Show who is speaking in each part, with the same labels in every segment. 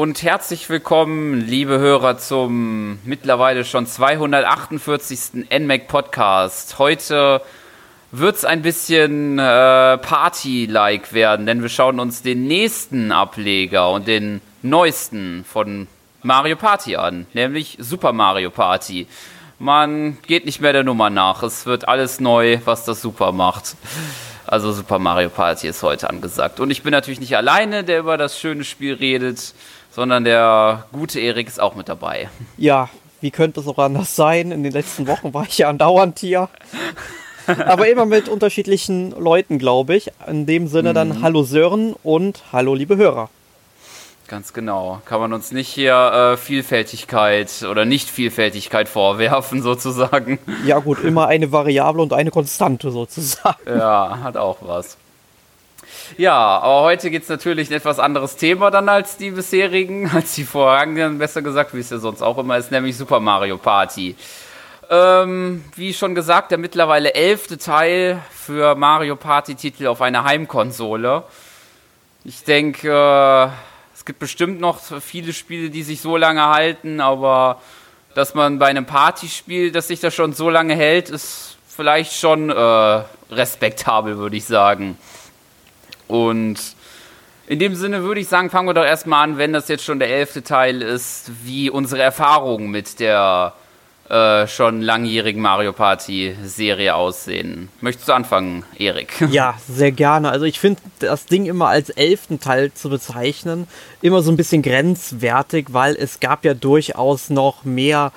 Speaker 1: Und herzlich willkommen, liebe Hörer, zum mittlerweile schon 248. NMAC Podcast. Heute wird es ein bisschen äh, Party-like werden, denn wir schauen uns den nächsten Ableger und den neuesten von Mario Party an, nämlich Super Mario Party. Man geht nicht mehr der Nummer nach, es wird alles neu, was das Super macht. Also Super Mario Party ist heute angesagt. Und ich bin natürlich nicht alleine, der über das schöne Spiel redet, sondern der gute Erik ist auch mit dabei.
Speaker 2: Ja, wie könnte es auch anders sein? In den letzten Wochen war ich ja andauernd hier. Aber immer mit unterschiedlichen Leuten, glaube ich. In dem Sinne dann mhm. Hallo Sören und Hallo liebe Hörer.
Speaker 1: Ganz genau. Kann man uns nicht hier äh, Vielfältigkeit oder Nicht-Vielfältigkeit vorwerfen, sozusagen.
Speaker 2: Ja, gut, immer eine Variable und eine Konstante, sozusagen.
Speaker 1: Ja, hat auch was. Ja, aber heute geht es natürlich ein etwas anderes Thema dann als die bisherigen, als die vorherigen, besser gesagt, wie es ja sonst auch immer ist, nämlich Super Mario Party. Ähm, wie schon gesagt, der mittlerweile elfte Teil für Mario Party-Titel auf einer Heimkonsole. Ich denke, äh, es gibt bestimmt noch viele Spiele, die sich so lange halten, aber dass man bei einem Partyspiel, das sich da schon so lange hält, ist vielleicht schon äh, respektabel, würde ich sagen. Und in dem Sinne würde ich sagen, fangen wir doch erstmal an, wenn das jetzt schon der elfte Teil ist, wie unsere Erfahrungen mit der äh, schon langjährigen Mario Party Serie aussehen. Möchtest du anfangen, Erik?
Speaker 2: Ja, sehr gerne. Also ich finde das Ding immer als elften Teil zu bezeichnen immer so ein bisschen grenzwertig, weil es gab ja durchaus noch mehr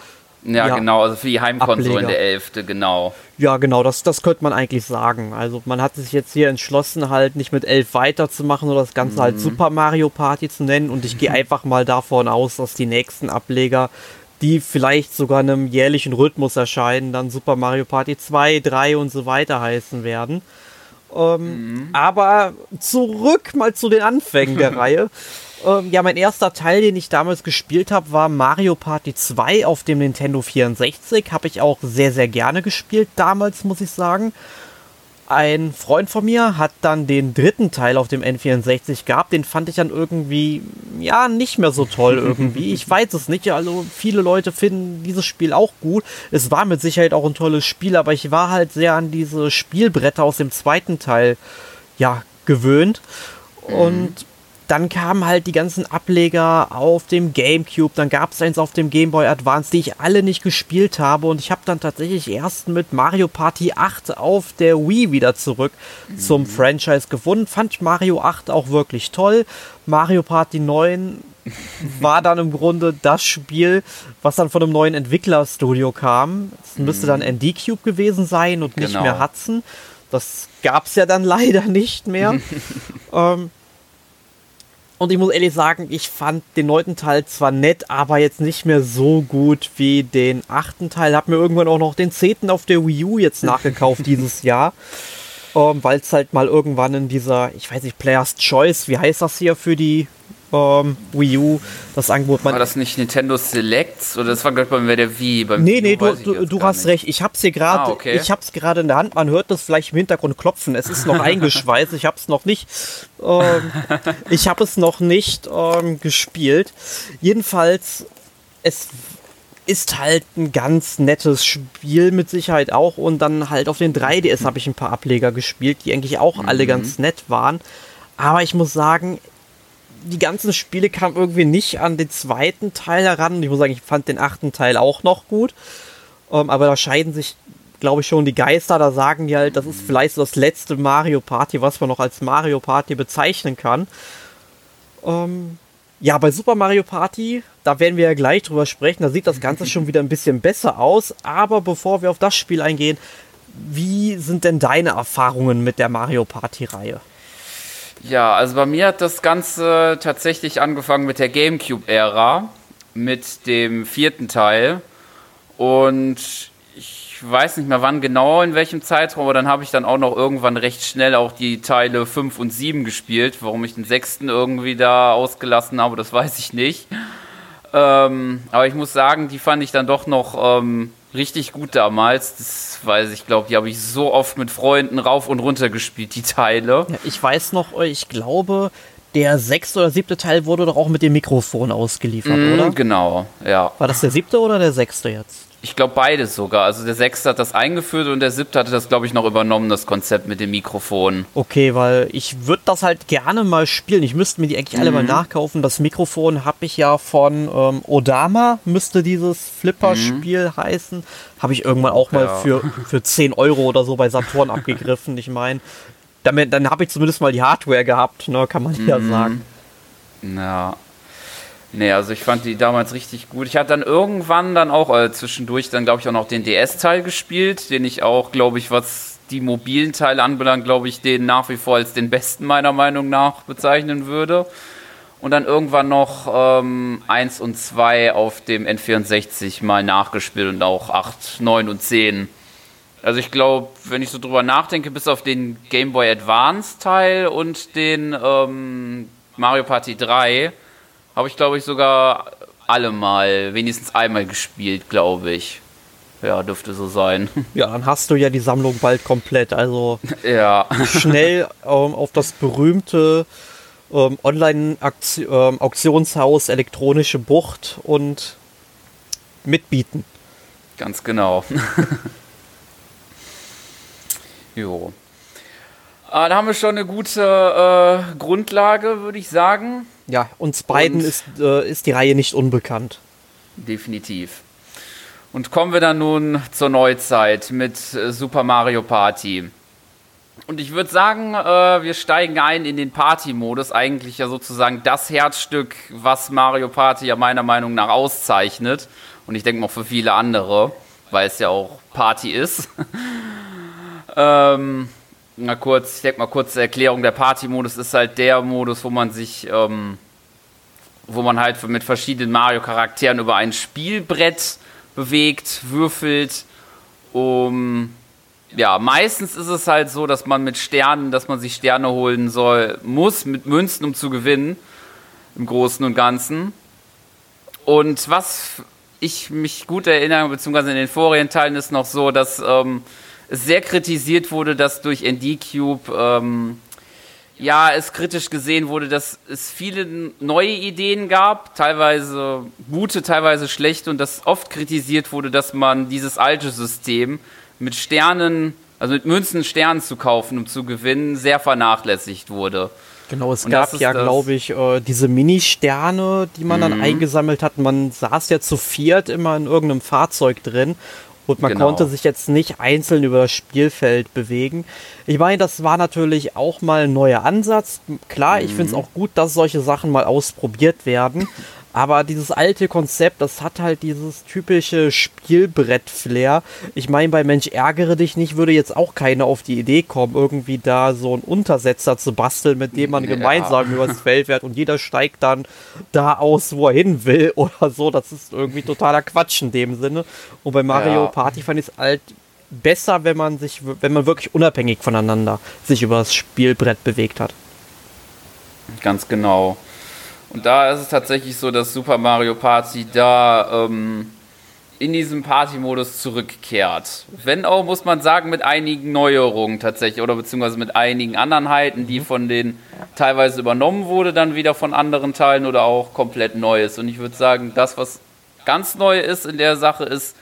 Speaker 1: ja, ja, genau, also für die Heimkonsolen der elfte, genau.
Speaker 2: Ja, genau, das, das könnte man eigentlich sagen. Also man hat sich jetzt hier entschlossen, halt nicht mit elf weiterzumachen oder das Ganze halt mhm. halt Super Mario Party zu nennen und ich gehe einfach mal davon aus, dass die nächsten Ableger die vielleicht sogar einem jährlichen Rhythmus erscheinen, dann Super Mario Party 2, 3 und so weiter heißen werden. Ähm, mhm. Aber zurück mal zu den Anfängen der Reihe. Ähm, ja, mein erster Teil, den ich damals gespielt habe, war Mario Party 2 auf dem Nintendo 64. Habe ich auch sehr, sehr gerne gespielt damals, muss ich sagen ein Freund von mir hat dann den dritten Teil auf dem N64 gehabt. Den fand ich dann irgendwie, ja, nicht mehr so toll irgendwie. Ich weiß es nicht. Also, viele Leute finden dieses Spiel auch gut. Es war mit Sicherheit auch ein tolles Spiel, aber ich war halt sehr an diese Spielbretter aus dem zweiten Teil, ja, gewöhnt. Und mhm. Dann kamen halt die ganzen Ableger auf dem GameCube, dann gab es eins auf dem Game Boy Advance, die ich alle nicht gespielt habe und ich habe dann tatsächlich erst mit Mario Party 8 auf der Wii wieder zurück mhm. zum Franchise gefunden. Fand Mario 8 auch wirklich toll. Mario Party 9 war dann im Grunde das Spiel, was dann von einem neuen Entwicklerstudio kam. Es müsste dann ND mhm. Cube gewesen sein und nicht genau. mehr Hudson. Das gab es ja dann leider nicht mehr. ähm, und ich muss ehrlich sagen, ich fand den neunten Teil zwar nett, aber jetzt nicht mehr so gut wie den achten Teil. Hab mir irgendwann auch noch den zehnten auf der Wii U jetzt nachgekauft dieses Jahr. Ähm, Weil es halt mal irgendwann in dieser, ich weiß nicht, Player's Choice, wie heißt das hier für die ähm, Wii U das Angebot.
Speaker 1: Man war das nicht Nintendo Selects oder das war glaube ich bei der Wii? Beim
Speaker 2: nee, nee, du, du, du hast nicht. recht. Ich hab's hier gerade, ah, okay. ich hab's gerade in der Hand. Man hört das vielleicht im Hintergrund klopfen. Es ist noch eingeschweißt. Ich hab's noch nicht, ähm, ich habe es noch nicht ähm, gespielt. Jedenfalls, es ist halt ein ganz nettes Spiel mit Sicherheit auch und dann halt auf den 3DS habe ich ein paar Ableger gespielt, die eigentlich auch mhm. alle ganz nett waren. Aber ich muss sagen, die ganzen Spiele kamen irgendwie nicht an den zweiten Teil heran. Ich muss sagen, ich fand den achten Teil auch noch gut. Ähm, aber da scheiden sich, glaube ich, schon die Geister. Da sagen die halt, das ist vielleicht so das letzte Mario Party, was man noch als Mario Party bezeichnen kann. Ähm, ja, bei Super Mario Party, da werden wir ja gleich drüber sprechen. Da sieht das Ganze schon wieder ein bisschen besser aus. Aber bevor wir auf das Spiel eingehen, wie sind denn deine Erfahrungen mit der Mario Party-Reihe?
Speaker 1: Ja, also bei mir hat das Ganze tatsächlich angefangen mit der GameCube-Ära, mit dem vierten Teil. Und ich weiß nicht mehr wann genau, in welchem Zeitraum, aber dann habe ich dann auch noch irgendwann recht schnell auch die Teile 5 und 7 gespielt. Warum ich den sechsten irgendwie da ausgelassen habe, das weiß ich nicht. Ähm, aber ich muss sagen, die fand ich dann doch noch ähm, richtig gut damals. Das weiß ich, glaube, die habe ich so oft mit Freunden rauf und runter gespielt, die Teile.
Speaker 2: Ja, ich weiß noch, ich glaube, der sechste oder siebte Teil wurde doch auch mit dem Mikrofon ausgeliefert,
Speaker 1: Mm,
Speaker 2: oder?
Speaker 1: Genau, ja.
Speaker 2: War das der siebte oder der sechste jetzt?
Speaker 1: Ich glaube beides sogar. Also der sechste hat das eingeführt und der siebte hatte das, glaube ich, noch übernommen, das Konzept mit dem Mikrofon.
Speaker 2: Okay, weil ich würde das halt gerne mal spielen. Ich müsste mir die eigentlich alle mal nachkaufen. Das Mikrofon habe ich ja von ähm, Odama, müsste dieses Flipper-Spiel heißen. Habe ich irgendwann auch mal
Speaker 1: Ja.
Speaker 2: für, für 10 Euro oder so bei Saturn abgegriffen. Ich meine, damit, dann habe ich zumindest mal die Hardware gehabt, ne, kann man ja sagen.
Speaker 1: Ja. Nee, also ich fand die damals richtig gut. Ich hatte dann irgendwann dann auch äh, zwischendurch dann, glaube ich, auch noch den DS-Teil gespielt, den ich auch, glaube ich, was die mobilen Teile anbelangt, glaube ich, den nach wie vor als den besten meiner Meinung nach bezeichnen würde. Und dann irgendwann noch ähm, 1 und 2 auf dem N64 mal nachgespielt und auch 8, 9 und 10. Also ich glaube, wenn ich so drüber nachdenke, bis auf den Game Boy Advance Teil und den ähm, Mario Party 3, habe ich glaube ich sogar alle mal, wenigstens einmal gespielt, glaube ich. Ja, dürfte so sein.
Speaker 2: Ja, dann hast du ja die Sammlung bald komplett. Also
Speaker 1: ja.
Speaker 2: schnell ähm, auf das berühmte ähm, Online-Auktionshaus Elektronische Bucht und mitbieten.
Speaker 1: Ganz genau. jo. Ah, da haben wir schon eine gute äh, Grundlage, würde ich sagen.
Speaker 2: Ja, uns beiden
Speaker 1: Und-
Speaker 2: ist, äh, ist die Reihe nicht unbekannt.
Speaker 1: Definitiv. Und kommen wir dann nun zur Neuzeit mit äh, Super Mario Party. Und ich würde sagen, äh, wir steigen ein in den Party-Modus. Eigentlich ja sozusagen das Herzstück, was Mario Party ja meiner Meinung nach auszeichnet. Und ich denke mal für viele andere, weil es ja auch Party ist. ähm, na kurz, ich denke mal kurze Erklärung. Der Party-Modus ist halt der Modus, wo man sich ähm, wo man halt mit verschiedenen Mario-Charakteren über ein Spielbrett bewegt, würfelt. Um, ja, meistens ist es halt so, dass man mit Sternen, dass man sich Sterne holen soll, muss, mit Münzen, um zu gewinnen. Im Großen und Ganzen. Und was ich mich gut erinnere, beziehungsweise in den vorigen Teilen ist noch so, dass ähm, sehr kritisiert wurde, dass durch ND Cube ähm, ja, es kritisch gesehen wurde, dass es viele neue Ideen gab, teilweise gute, teilweise schlechte und dass oft kritisiert wurde, dass man dieses alte System mit Sternen, also mit Münzen Sternen zu kaufen, um zu gewinnen, sehr vernachlässigt wurde.
Speaker 2: Genau, es
Speaker 1: Und
Speaker 2: gab ja, glaube ich, äh, diese Mini-Sterne, die man
Speaker 1: Mhm.
Speaker 2: dann eingesammelt hat. Man saß ja zu viert immer in irgendeinem Fahrzeug drin und man
Speaker 1: Genau.
Speaker 2: konnte sich jetzt nicht einzeln über das Spielfeld bewegen. Ich meine, das war natürlich auch mal ein neuer Ansatz. Klar, ich
Speaker 1: Mhm.
Speaker 2: finde es auch gut, dass solche Sachen mal ausprobiert werden. Aber dieses alte Konzept, das hat halt dieses typische Spielbrett-Flair. Ich meine, bei Mensch ärgere dich nicht, würde jetzt auch keiner auf die Idee kommen, irgendwie da so einen Untersetzer zu basteln, mit dem man
Speaker 1: Ja.
Speaker 2: gemeinsam übers Feld fährt und jeder steigt dann da aus, wo er hin will oder so. Das ist irgendwie totaler Quatsch in dem Sinne. Und bei Mario
Speaker 1: Ja.
Speaker 2: Party fand ich es halt besser, wenn man sich, wenn man wirklich unabhängig voneinander sich über das Spielbrett bewegt hat.
Speaker 1: Ganz genau. Und da ist es tatsächlich so, dass Super Mario Party da ähm, in diesem Party-Modus zurückkehrt. Wenn auch, muss man sagen, mit einigen Neuerungen tatsächlich oder beziehungsweise mit einigen Andernheiten, die von denen teilweise übernommen wurde, dann wieder von anderen Teilen oder auch komplett Neues. Und ich würde sagen, das, was ganz neu ist in der Sache, ist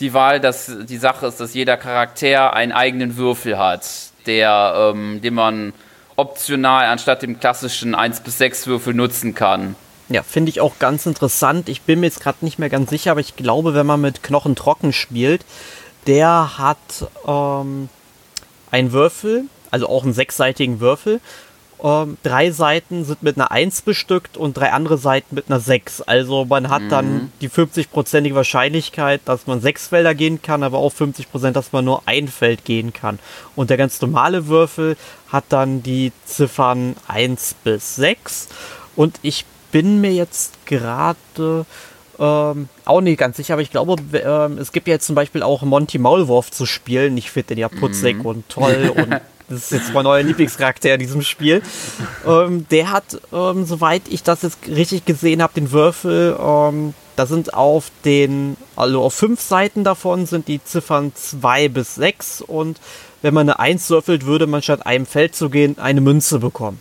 Speaker 1: die Wahl, dass die Sache ist, dass jeder Charakter einen eigenen Würfel hat, der, ähm, den man optional anstatt dem klassischen 1 bis 6 Würfel nutzen kann.
Speaker 2: Ja, finde ich auch ganz interessant. Ich bin mir jetzt gerade nicht mehr ganz sicher, aber ich glaube, wenn man mit Knochen trocken spielt, der hat ähm, einen Würfel, also auch einen sechsseitigen Würfel. Ähm, drei Seiten sind mit einer 1 bestückt und drei andere Seiten mit einer 6. Also man hat dann die 50-prozentige Wahrscheinlichkeit, dass man sechs Felder gehen kann, aber auch 50 Prozent, dass man nur ein Feld gehen kann. Und der ganz normale Würfel hat dann die Ziffern 1 bis 6. Und ich bin mir jetzt gerade ähm, auch nicht ganz sicher, aber ich glaube, ähm, es gibt ja jetzt zum Beispiel auch Monty Maulwurf zu spielen. Ich finde den ja putzig und toll und das ist jetzt mein neuer Lieblingscharakter in diesem Spiel. Ähm, der hat, ähm, soweit ich das jetzt richtig gesehen habe, den Würfel, ähm, da sind auf den, also auf fünf Seiten davon sind die Ziffern 2 bis 6 und wenn man eine 1 würfelt, würde man statt einem Feld zu gehen eine Münze bekommen.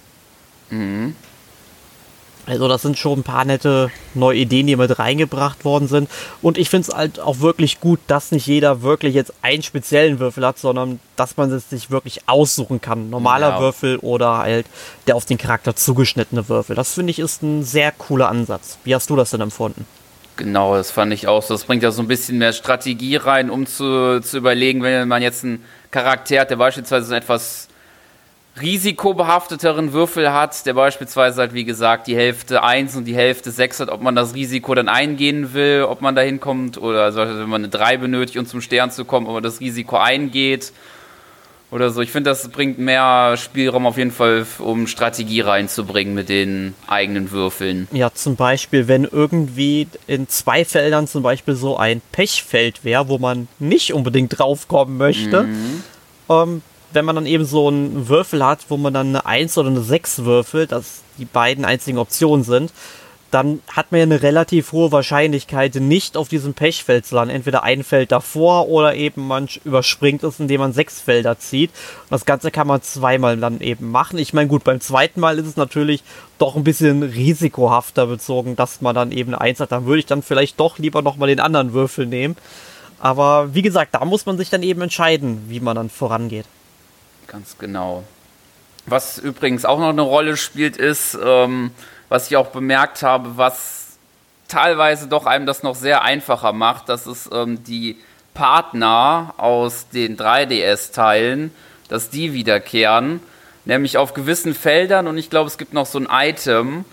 Speaker 2: Also das sind schon ein paar nette neue Ideen, die mit reingebracht worden sind. Und ich finde es halt auch wirklich gut, dass nicht jeder wirklich jetzt einen speziellen Würfel hat, sondern dass man es sich wirklich aussuchen kann. Normaler ja. Würfel oder halt der auf den Charakter zugeschnittene Würfel. Das finde ich ist ein sehr cooler Ansatz. Wie hast du das denn empfunden?
Speaker 1: Genau, das fand ich auch so. Das bringt ja so ein bisschen mehr Strategie rein, um zu, zu überlegen, wenn man jetzt einen Charakter hat, der beispielsweise so etwas risikobehafteteren Würfel hat, der beispielsweise halt, wie gesagt, die Hälfte 1 und die Hälfte 6 hat, ob man das Risiko dann eingehen will, ob man da hinkommt, oder also wenn man eine 3 benötigt, um zum Stern zu kommen, ob man das Risiko eingeht oder so. Ich finde, das bringt mehr Spielraum auf jeden Fall, um Strategie reinzubringen mit den eigenen Würfeln.
Speaker 2: Ja, zum Beispiel, wenn irgendwie in zwei Feldern zum Beispiel so ein Pechfeld wäre, wo man nicht unbedingt draufkommen möchte, mhm. ähm, wenn man dann eben so einen Würfel hat, wo man dann eine 1 oder eine 6 würfelt, das die beiden einzigen Optionen sind, dann hat man ja eine relativ hohe Wahrscheinlichkeit, nicht auf diesem Pechfeld zu landen. Entweder ein Feld davor oder eben man überspringt es, indem man sechs Felder zieht. Und das Ganze kann man zweimal dann eben machen. Ich meine, gut, beim zweiten Mal ist es natürlich doch ein bisschen risikohafter bezogen, dass man dann eben eine Eins hat. Dann würde ich dann vielleicht doch lieber nochmal den anderen Würfel nehmen. Aber wie gesagt, da muss man sich dann eben entscheiden, wie man dann vorangeht.
Speaker 1: Ganz genau. Was übrigens auch noch eine Rolle spielt, ist, ähm, was ich auch bemerkt habe, was teilweise doch einem das noch sehr einfacher macht, dass es ähm, die Partner aus den 3DS-Teilen, dass die wiederkehren, nämlich auf gewissen Feldern und ich glaube, es gibt noch so ein Item,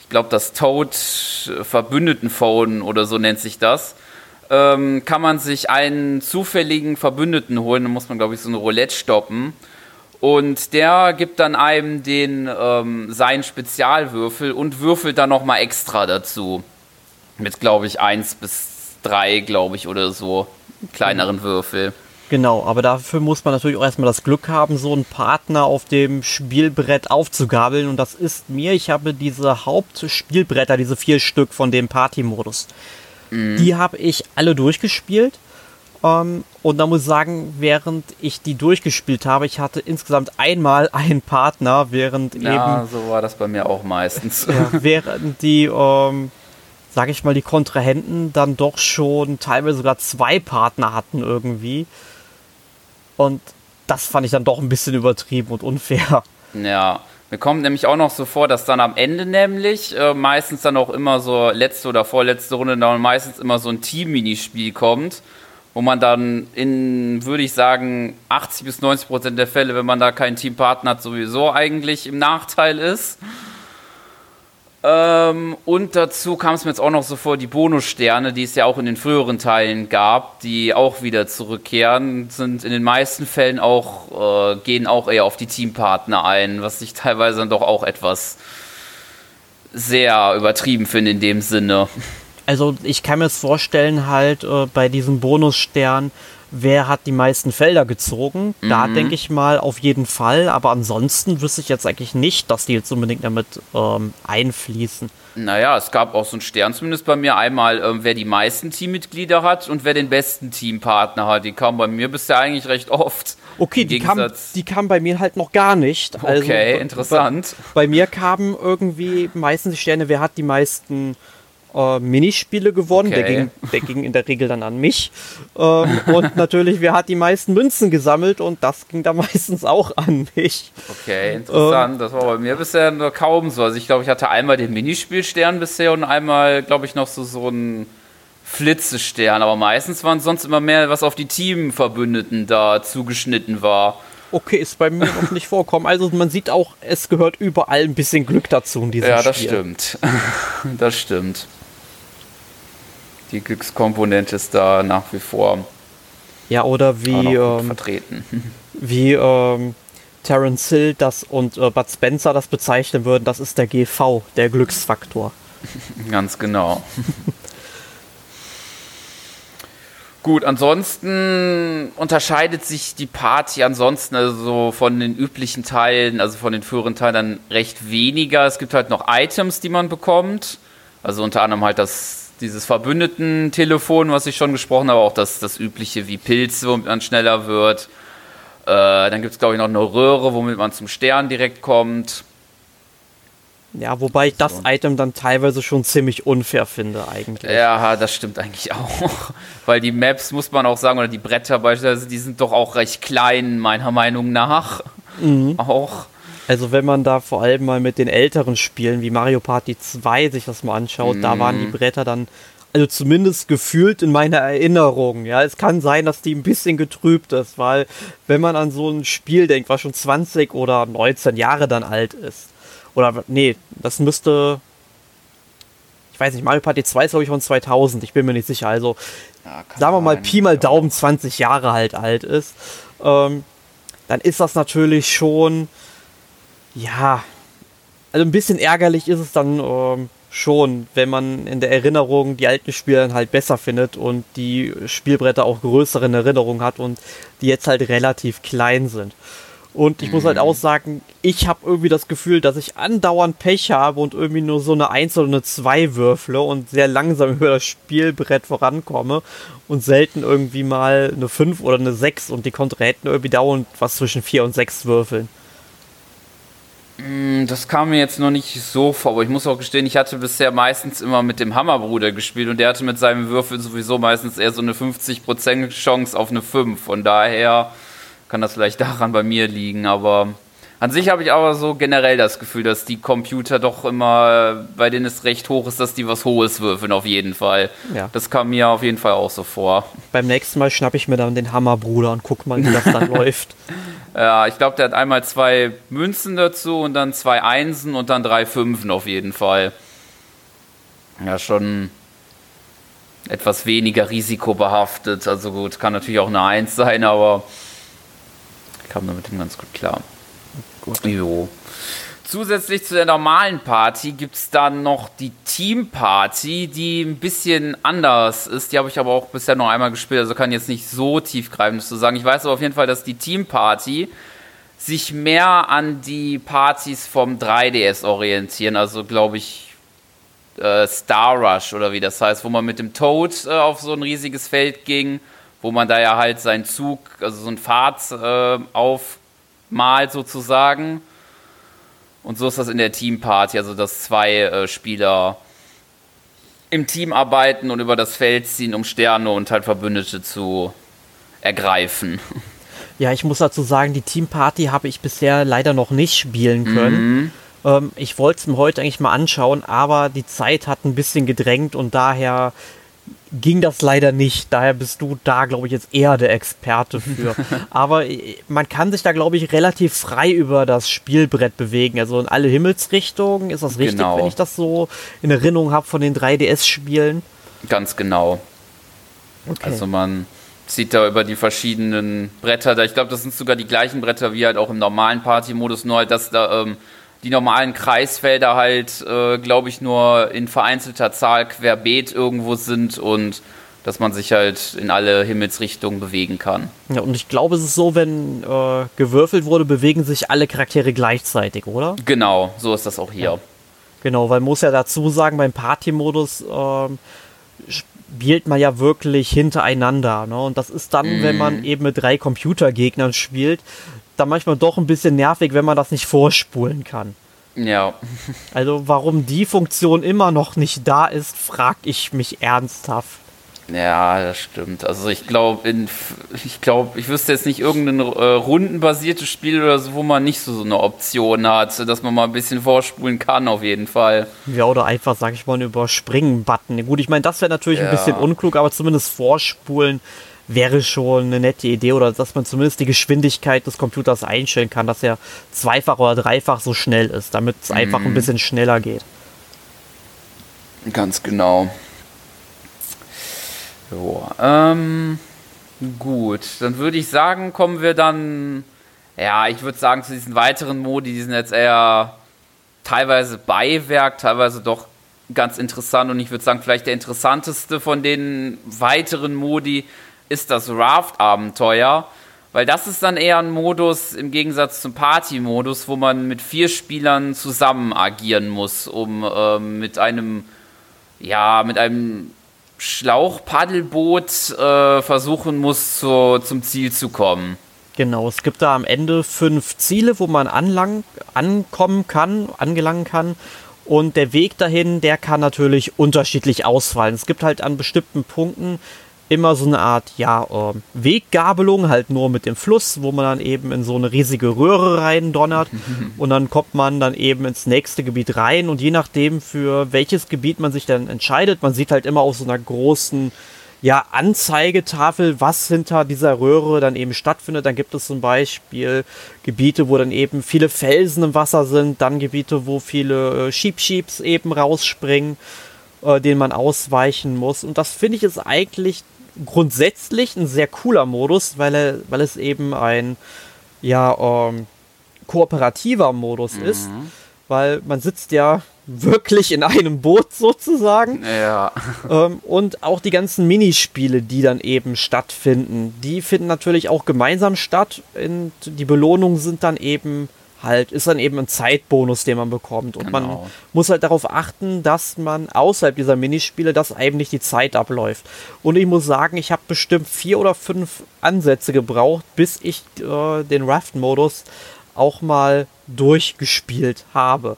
Speaker 1: ich glaube, das Toad Verbündetenphone oder so nennt sich das, ähm, kann man sich einen zufälligen Verbündeten holen, da muss man, glaube ich, so eine Roulette stoppen und der gibt dann einem den ähm, seinen Spezialwürfel und würfelt dann nochmal extra dazu. Mit, glaube ich, 1 bis 3, glaube ich, oder so. Kleineren mhm. Würfel.
Speaker 2: Genau, aber dafür muss man natürlich auch erstmal das Glück haben, so einen Partner auf dem Spielbrett aufzugabeln. Und das ist mir, ich habe diese Hauptspielbretter, diese vier Stück von dem Party-Modus. Mhm. Die habe ich alle durchgespielt. Ähm, und da muss ich sagen, während ich die durchgespielt habe, ich hatte insgesamt einmal einen Partner, während
Speaker 1: ja, eben. so war das bei mir auch meistens.
Speaker 2: Ja, während die, ähm, sag ich mal, die Kontrahenten dann doch schon teilweise sogar zwei Partner hatten irgendwie. Und das fand ich dann doch ein bisschen übertrieben und unfair.
Speaker 1: Ja, mir kommt nämlich auch noch so vor, dass dann am Ende nämlich äh, meistens dann auch immer so letzte oder vorletzte Runde dann meistens immer so ein Team-Minispiel kommt wo man dann in, würde ich sagen, 80 bis 90 Prozent der Fälle, wenn man da keinen Teampartner hat, sowieso eigentlich im Nachteil ist. Ähm, und dazu kam es mir jetzt auch noch so vor, die Bonussterne, die es ja auch in den früheren Teilen gab, die auch wieder zurückkehren, sind in den meisten Fällen auch, äh, gehen auch eher auf die Teampartner ein, was ich teilweise dann doch auch etwas sehr übertrieben finde in dem Sinne
Speaker 2: also ich kann mir es vorstellen, halt äh, bei diesem Bonusstern, wer hat die meisten Felder gezogen? Mhm. Da denke ich mal auf jeden Fall, aber ansonsten wüsste ich jetzt eigentlich nicht, dass die jetzt unbedingt damit ähm, einfließen.
Speaker 1: Naja, es gab auch so einen Stern zumindest bei mir einmal, ähm, wer die meisten Teammitglieder hat und wer den besten Teampartner hat. Die kam bei mir bisher eigentlich recht oft.
Speaker 2: Okay, die kam, die kam bei mir halt noch gar nicht.
Speaker 1: Also, okay, interessant.
Speaker 2: Bei, bei, mir kamen irgendwie meistens die Sterne, wer hat die meisten äh, Minispiele gewonnen. Okay. Der, ging, der ging in der Regel dann an mich. Ähm, und natürlich, wer hat die meisten Münzen gesammelt und das ging dann meistens auch an mich.
Speaker 1: Okay, interessant. Ähm, das war bei mir bisher nur kaum so. Also ich glaube, ich hatte einmal den Minispielstern bisher und einmal, glaube ich, noch so, so ein Flitzestern. Aber meistens waren es sonst immer mehr, was auf die Teamverbündeten da zugeschnitten war.
Speaker 2: Okay, ist bei mir noch nicht vorkommen. Also man sieht auch, es gehört überall ein bisschen Glück dazu in diesem
Speaker 1: Ja, das Spiel. stimmt. das stimmt die Glückskomponente ist da nach wie vor
Speaker 2: ja oder wie ähm,
Speaker 1: vertreten
Speaker 2: wie ähm, Terence Hill das und äh, Bud Spencer das bezeichnen würden das ist der GV der Glücksfaktor
Speaker 1: ganz genau Gut, ansonsten unterscheidet sich die Party ansonsten also von den üblichen Teilen, also von den früheren Teilen dann recht weniger. Es gibt halt noch Items, die man bekommt. Also unter anderem halt das dieses Verbündeten-Telefon, was ich schon gesprochen habe, auch das, das übliche wie Pilze, womit man schneller wird. Äh, dann gibt es, glaube ich, noch eine Röhre, womit man zum Stern direkt kommt.
Speaker 2: Ja, wobei ich das so. Item dann teilweise schon ziemlich unfair finde, eigentlich.
Speaker 1: Ja, das stimmt eigentlich auch. Weil die Maps, muss man auch sagen, oder die Bretter beispielsweise, die sind doch auch recht klein, meiner Meinung nach. Mhm. Auch.
Speaker 2: Also wenn man da vor allem mal mit den älteren Spielen wie Mario Party 2 sich das mal anschaut, mhm. da waren die Bretter dann, also zumindest gefühlt in meiner Erinnerung. Ja, es kann sein, dass die ein bisschen getrübt ist, weil wenn man an so ein Spiel denkt, was schon 20 oder 19 Jahre dann alt ist, oder nee, das müsste, ich weiß nicht, Mario Party 2 ist glaube ich von 2000, ich bin mir nicht sicher. Also ja, sagen wir mal Pi mal Daumen 20 Jahre halt alt ist, ähm, dann ist das natürlich schon ja, also ein bisschen ärgerlich ist es dann ähm, schon, wenn man in der Erinnerung die alten Spiele dann halt besser findet und die Spielbretter auch größere in Erinnerung hat und die jetzt halt relativ klein sind. Und ich mhm. muss halt mhm. auch sagen, ich habe irgendwie das Gefühl, dass ich andauernd Pech habe und irgendwie nur so eine 1 oder eine 2 würfle und sehr langsam über das Spielbrett vorankomme und selten irgendwie mal eine 5 oder eine 6 und die Kontrahenten irgendwie dauernd was zwischen 4 und 6 würfeln.
Speaker 1: Mm, das kam mir jetzt noch nicht so vor, aber ich muss auch gestehen, ich hatte bisher meistens immer mit dem Hammerbruder gespielt und der hatte mit seinem Würfel sowieso meistens eher so eine 50% Chance auf eine 5. Von daher kann das vielleicht daran bei mir liegen, aber an sich habe ich aber so generell das Gefühl, dass die Computer doch immer, bei denen es recht hoch ist, dass die was Hohes würfeln, auf jeden Fall. Ja. Das kam mir auf jeden Fall auch so vor.
Speaker 2: Beim nächsten Mal schnappe ich mir dann den Hammerbruder und guck mal, wie das dann läuft.
Speaker 1: Ja, ich glaube, der hat einmal zwei Münzen dazu und dann zwei Einsen und dann drei Fünfen auf jeden Fall. Ja, schon etwas weniger risikobehaftet. Also gut, kann natürlich auch eine Eins sein, aber ich kam damit ganz gut klar. Gut. Jo. Zusätzlich zu der normalen Party gibt es dann noch die Team Party, die ein bisschen anders ist. Die habe ich aber auch bisher noch einmal gespielt, also kann jetzt nicht so tiefgreifend zu sagen. Ich weiß aber auf jeden Fall, dass die Team Party sich mehr an die Partys vom 3DS orientieren. Also glaube ich äh, Star Rush oder wie das heißt, wo man mit dem Toad äh, auf so ein riesiges Feld ging, wo man da ja halt seinen Zug, also so ein Pfad äh, auf Mal sozusagen. Und so ist das in der Teamparty, also dass zwei äh, Spieler im Team arbeiten und über das Feld ziehen, um Sterne und halt Verbündete zu ergreifen.
Speaker 2: Ja, ich muss dazu sagen, die Teamparty habe ich bisher leider noch nicht spielen können. Mhm. Ähm, ich wollte es mir heute eigentlich mal anschauen, aber die Zeit hat ein bisschen gedrängt und daher ging das leider nicht. Daher bist du da, glaube ich, jetzt eher der Experte für. Aber äh, man kann sich da, glaube ich, relativ frei über das Spielbrett bewegen. Also in alle Himmelsrichtungen. Ist das richtig, genau. wenn ich das so in Erinnerung habe von den 3DS-Spielen?
Speaker 1: Ganz genau. Okay. Also man zieht da über die verschiedenen Bretter. Ich glaube, das sind sogar die gleichen Bretter wie halt auch im normalen Party-Modus, nur halt, dass da ähm, die normalen Kreisfelder halt, äh, glaube ich, nur in vereinzelter Zahl querbeet irgendwo sind und dass man sich halt in alle Himmelsrichtungen bewegen kann.
Speaker 2: Ja, und ich glaube, es ist so, wenn äh, gewürfelt wurde, bewegen sich alle Charaktere gleichzeitig, oder?
Speaker 1: Genau, so ist das auch hier. Ja.
Speaker 2: Genau, weil man muss ja dazu sagen, beim Party-Modus ähm, spielt man ja wirklich hintereinander. Ne? Und das ist dann, mm. wenn man mhm. eben mit drei Computergegnern spielt, dann manchmal doch ein bisschen nervig, wenn man das nicht vorspulen kann.
Speaker 1: Ja.
Speaker 2: Also warum die Funktion immer noch nicht da ist, frag ich mich ernsthaft.
Speaker 1: Ja, das stimmt. Also ich glaube, ich glaube, ich wüsste jetzt nicht irgendein äh, rundenbasiertes Spiel oder so, wo man nicht so, so eine Option hat, dass man mal ein bisschen vorspulen kann, auf jeden Fall.
Speaker 2: Ja, oder einfach, sag ich mal, einen Überspringen-Button. Gut, ich meine, das wäre natürlich ja. ein bisschen unklug, aber zumindest vorspulen wäre schon eine nette Idee oder dass man zumindest die Geschwindigkeit des Computers einstellen kann, dass er zweifach oder dreifach so schnell ist, damit es mhm. einfach ein bisschen schneller geht.
Speaker 1: Ganz genau. So, ähm, gut, dann würde ich sagen, kommen wir dann, ja, ich würde sagen, zu diesen weiteren Modi, die sind jetzt eher teilweise Beiwerk, teilweise doch ganz interessant. Und ich würde sagen, vielleicht der interessanteste von den weiteren Modi ist das Raft-Abenteuer, weil das ist dann eher ein Modus im Gegensatz zum Party-Modus, wo man mit vier Spielern zusammen agieren muss, um ähm, mit einem, ja, mit einem Schlauchpaddelboot äh, versuchen muss, zu, zum Ziel zu kommen.
Speaker 2: Genau, es gibt da am Ende fünf Ziele, wo man anlang, ankommen kann, angelangen kann. Und der Weg dahin, der kann natürlich unterschiedlich ausfallen. Es gibt halt an bestimmten Punkten immer so eine Art, ja, äh, Weggabelung, halt nur mit dem Fluss, wo man dann eben in so eine riesige Röhre rein donnert und dann kommt man dann eben ins nächste Gebiet rein. Und je nachdem, für welches Gebiet man sich dann entscheidet, man sieht halt immer auf so einer großen, ja, Anzeigetafel, was hinter dieser Röhre dann eben stattfindet. Dann gibt es zum Beispiel Gebiete, wo dann eben viele Felsen im Wasser sind, dann Gebiete, wo viele äh, Sheep-Sheeps eben rausspringen, äh, denen man ausweichen muss. Und das finde ich ist eigentlich grundsätzlich ein sehr cooler Modus, weil, er, weil es eben ein ja, ähm, kooperativer Modus mhm. ist. Weil man sitzt ja wirklich in einem Boot sozusagen.
Speaker 1: Ja.
Speaker 2: Ähm, und auch die ganzen Minispiele, die dann eben stattfinden, die finden natürlich auch gemeinsam statt. Und die Belohnungen sind dann eben halt, ist dann eben ein Zeitbonus, den man bekommt. Und genau. man muss halt darauf achten, dass man außerhalb dieser Minispiele, dass eben nicht die Zeit abläuft. Und ich muss sagen, ich habe bestimmt vier oder fünf Ansätze gebraucht, bis ich äh, den Raft-Modus auch mal durchgespielt habe.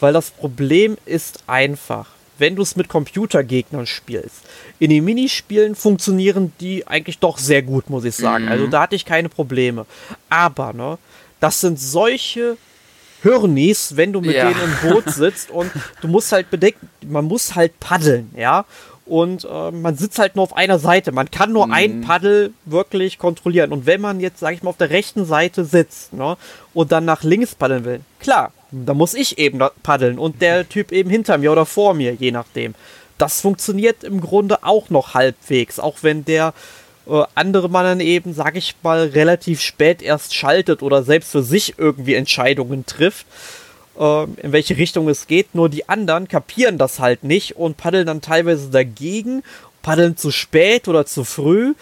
Speaker 2: Weil das Problem ist einfach, wenn du es mit Computergegnern spielst. In den Minispielen funktionieren die eigentlich doch sehr gut, muss ich sagen. Mhm. Also da hatte ich keine Probleme. Aber, ne, das sind solche Hirnis, wenn du mit ja. denen im Boot sitzt und du musst halt bedenken, man muss halt paddeln, ja. Und äh, man sitzt halt nur auf einer Seite. Man kann nur mhm. ein Paddel wirklich kontrollieren. Und wenn man jetzt, sag ich mal, auf der rechten Seite sitzt ne, und dann nach links paddeln will, klar, da muss ich eben paddeln und der Typ eben hinter mir oder vor mir, je nachdem. Das funktioniert im Grunde auch noch halbwegs, auch wenn der äh, andere man dann eben, sag ich mal, relativ spät erst schaltet oder selbst für sich irgendwie Entscheidungen trifft, äh, in welche Richtung es geht. Nur die anderen kapieren das halt nicht und paddeln dann teilweise dagegen, paddeln zu spät oder zu früh.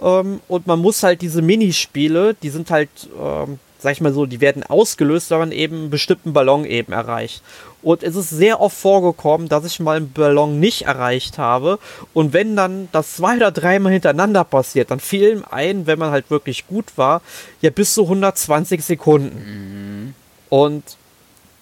Speaker 2: Ähm, und man muss halt diese Minispiele, die sind halt, ähm, sag ich mal so, die werden ausgelöst, wenn man eben einen bestimmten Ballon eben erreicht. Und es ist sehr oft vorgekommen, dass ich mal einen Ballon nicht erreicht habe. Und wenn dann das zwei oder dreimal hintereinander passiert, dann fehlen ein, wenn man halt wirklich gut war, ja bis zu 120 Sekunden. Mhm. Und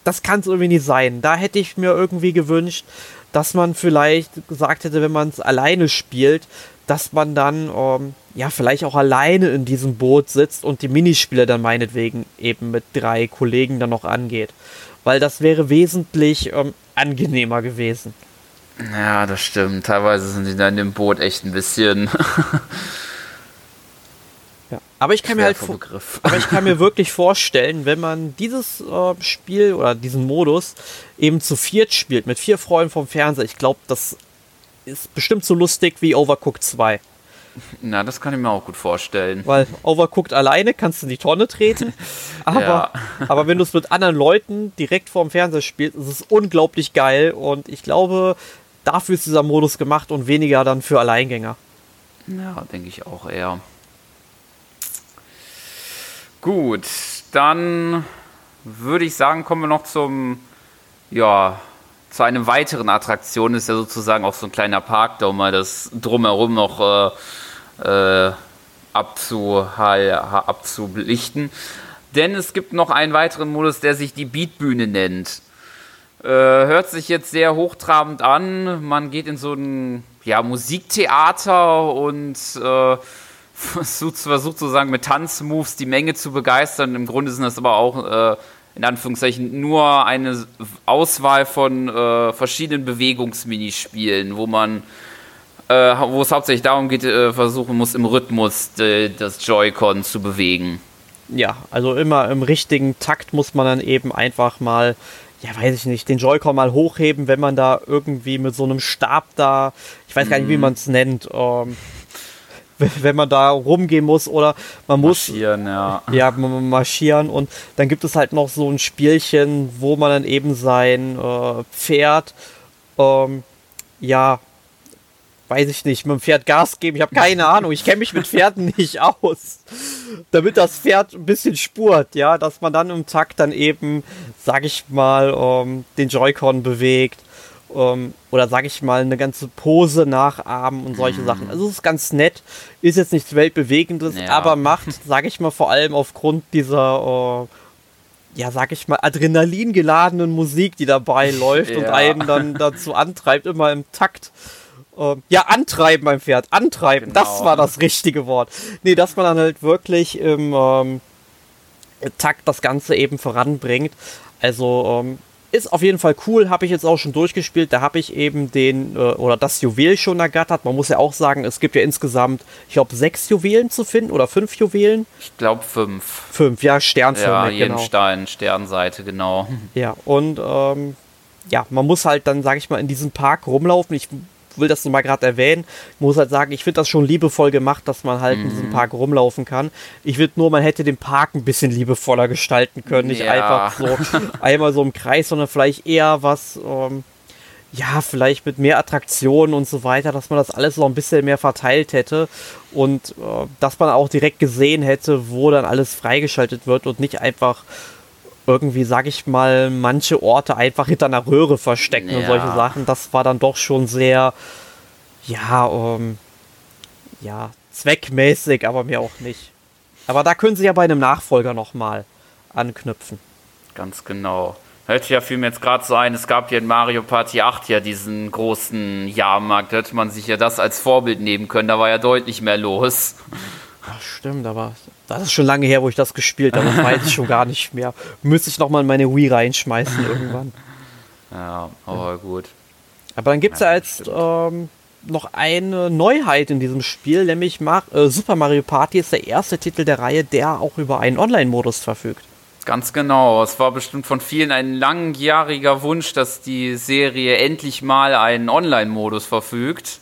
Speaker 2: das kann es irgendwie nicht sein. Da hätte ich mir irgendwie gewünscht, dass man vielleicht gesagt hätte, wenn man es alleine spielt, dass man dann ähm, ja vielleicht auch alleine in diesem Boot sitzt und die Minispiele dann meinetwegen eben mit drei Kollegen dann noch angeht weil das wäre wesentlich ähm, angenehmer gewesen.
Speaker 1: Ja, das stimmt. Teilweise sind die dann im Boot echt ein bisschen.
Speaker 2: ja. Aber ich kann mir halt aber ich kann mir wirklich vorstellen, wenn man dieses äh, Spiel oder diesen Modus eben zu viert spielt, mit vier Freunden vom Fernseher, ich glaube, das ist bestimmt so lustig wie Overcooked 2.
Speaker 1: Na, das kann ich mir auch gut vorstellen.
Speaker 2: Weil Overcooked alleine kannst du in die Tonne treten. Aber, ja. aber wenn du es mit anderen Leuten direkt vorm Fernseher spielst, ist es unglaublich geil. Und ich glaube, dafür ist dieser Modus gemacht und weniger dann für Alleingänger.
Speaker 1: Ja, denke ich auch eher. Gut, dann würde ich sagen, kommen wir noch zum, ja, zu einer weiteren Attraktion. Ist ja sozusagen auch so ein kleiner Park, da um mal das drumherum noch äh, äh, abzu. Denn es gibt noch einen weiteren Modus, der sich die Beatbühne nennt. Äh, hört sich jetzt sehr hochtrabend an. Man geht in so ein ja, Musiktheater und äh, versucht, versucht sozusagen mit Tanzmoves die Menge zu begeistern. Im Grunde sind das aber auch äh, in Anführungszeichen nur eine Auswahl von äh, verschiedenen Bewegungsminispielen, wo man äh, wo es hauptsächlich darum geht, äh, versuchen muss, im Rhythmus de, das Joy-Con zu bewegen.
Speaker 2: Ja, also immer im richtigen Takt muss man dann eben einfach mal, ja, weiß ich nicht, den Joy-Con mal hochheben, wenn man da irgendwie mit so einem Stab da, ich weiß gar nicht, wie mhm. man es nennt, ähm, wenn man da rumgehen muss oder man muss
Speaker 1: marschieren, ja.
Speaker 2: ja marschieren und dann gibt es halt noch so ein Spielchen, wo man dann eben sein äh, Pferd ähm, ja weiß ich nicht, mit dem Pferd Gas geben. Ich habe keine Ahnung. Ich kenne mich mit Pferden nicht aus. Damit das Pferd ein bisschen spurt, ja, dass man dann im Takt dann eben, sag ich mal, ähm, den Joy-Con bewegt. Ähm, oder sage ich mal eine ganze Pose nachahmen und solche
Speaker 1: Mhm.
Speaker 2: Sachen. Also es ist ganz nett, ist jetzt nichts weltbewegendes,
Speaker 1: Ja.
Speaker 2: aber macht, sage ich mal, vor allem aufgrund dieser äh, ja, sag ich mal, Adrenalin geladenen Musik, die dabei läuft und
Speaker 1: Ja.
Speaker 2: einen dann dazu antreibt, immer im Takt. Ähm, ja, antreiben mein Pferd, antreiben, das
Speaker 1: Genau.
Speaker 2: war das richtige Wort. Nee, dass man dann halt wirklich im ähm, Takt das Ganze eben voranbringt. Also ähm, ist auf jeden Fall cool, habe ich jetzt auch schon durchgespielt. Da habe ich eben den äh, oder das Juwel schon ergattert. Man muss ja auch sagen, es gibt ja insgesamt, ich glaube, sechs Juwelen zu finden oder fünf Juwelen.
Speaker 1: Ich glaube fünf.
Speaker 2: Fünf, ja,
Speaker 1: Ja,
Speaker 2: sternförmig,
Speaker 1: jeden
Speaker 2: genau.
Speaker 1: Stein, Sternseite, genau.
Speaker 2: Ja, und ähm, ja, man muss halt dann, sage ich mal, in diesem Park rumlaufen. Ich will das nur mal gerade erwähnen. Ich muss halt sagen, ich finde das schon liebevoll gemacht, dass man halt in diesem Park rumlaufen kann. Ich finde nur, man hätte den Park ein bisschen liebevoller gestalten können. Nicht
Speaker 1: Ja.
Speaker 2: einfach so einmal so im Kreis, sondern vielleicht eher was, ähm, ja, vielleicht mit mehr Attraktionen und so weiter, dass man das alles noch ein bisschen mehr verteilt hätte und äh, dass man auch direkt gesehen hätte, wo dann alles freigeschaltet wird und nicht einfach irgendwie, sag ich mal, manche Orte einfach hinter einer Röhre verstecken und
Speaker 1: Ja.
Speaker 2: solche Sachen. Das war dann doch schon sehr, ja, ähm, ja, zweckmäßig, aber mir auch nicht. Aber da können sie ja bei einem Nachfolger nochmal anknüpfen.
Speaker 1: Ganz genau. Hört ja fiel mir jetzt gerade so ein, es gab ja in Mario Party 8 ja diesen großen Jahrmarkt, hätte man sich ja das als Vorbild nehmen können, da war ja deutlich mehr los.
Speaker 2: Ach, stimmt, aber das ist schon lange her, wo ich das gespielt habe. Das weiß ich schon gar nicht mehr. Müsste ich nochmal in meine Wii reinschmeißen irgendwann.
Speaker 1: Ja, aber gut.
Speaker 2: Aber dann gibt es
Speaker 1: Ja,
Speaker 2: ja jetzt ähm, noch eine Neuheit in diesem Spiel, nämlich Mar äh, Super Mario Party ist der erste Titel der Reihe, der auch über einen Online-Modus verfügt.
Speaker 1: Ganz genau. Es war bestimmt von vielen ein langjähriger Wunsch, dass die Serie endlich mal einen Online-Modus verfügt.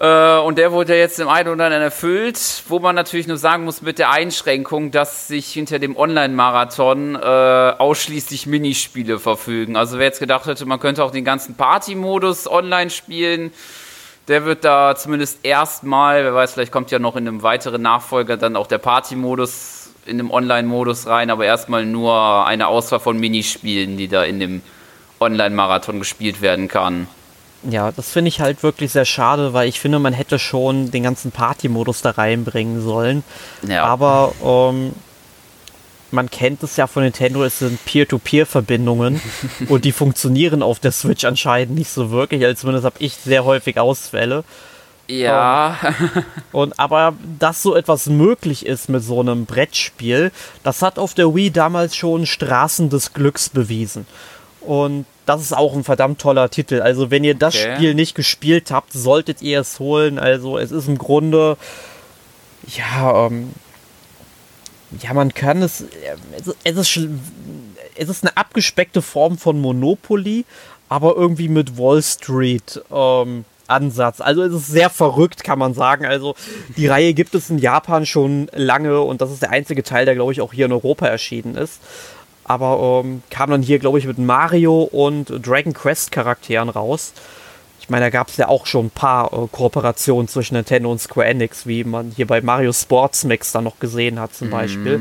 Speaker 1: Äh, und der wurde jetzt im einen oder anderen erfüllt, wo man natürlich nur sagen muss, mit der Einschränkung, dass sich hinter dem Online-Marathon äh, ausschließlich Minispiele verfügen. Also wer jetzt gedacht hätte, man könnte auch den ganzen Party-Modus online spielen, der wird da zumindest erstmal, wer weiß, vielleicht kommt ja noch in einem weiteren Nachfolger dann auch der Party-Modus in dem Online-Modus rein, aber erstmal nur eine Auswahl von Minispielen, die da in dem Online-Marathon gespielt werden kann.
Speaker 2: Ja, das finde ich halt wirklich sehr schade, weil ich finde, man hätte schon den ganzen Party-Modus da reinbringen sollen.
Speaker 1: Ja.
Speaker 2: Aber ähm, man kennt es ja von Nintendo, es sind Peer-to-Peer-Verbindungen und die funktionieren auf der Switch anscheinend nicht so wirklich. Also zumindest habe ich sehr häufig Ausfälle.
Speaker 1: Ja,
Speaker 2: Und aber dass so etwas möglich ist mit so einem Brettspiel, das hat auf der Wii damals schon Straßen des Glücks bewiesen. Und das ist auch ein verdammt toller Titel. Also wenn ihr das
Speaker 1: Okay.
Speaker 2: Spiel nicht gespielt habt, solltet ihr es holen. Also es ist im Grunde, ja, ähm, ja, man kann es, es, es ist, es ist eine abgespeckte Form von Monopoly, aber irgendwie mit Wall Street ähm, Ansatz. Also es ist sehr verrückt, kann man sagen. Also die Reihe gibt es in Japan schon lange und das ist der einzige Teil, der glaube ich auch hier in Europa erschienen ist. Aber ähm, kam dann hier, glaube ich, mit Mario und Dragon Quest Charakteren raus. Ich meine, da gab es ja auch schon ein paar äh, Kooperationen zwischen Nintendo und Square Enix, wie man hier bei Mario Sports Mix dann noch gesehen hat zum Beispiel.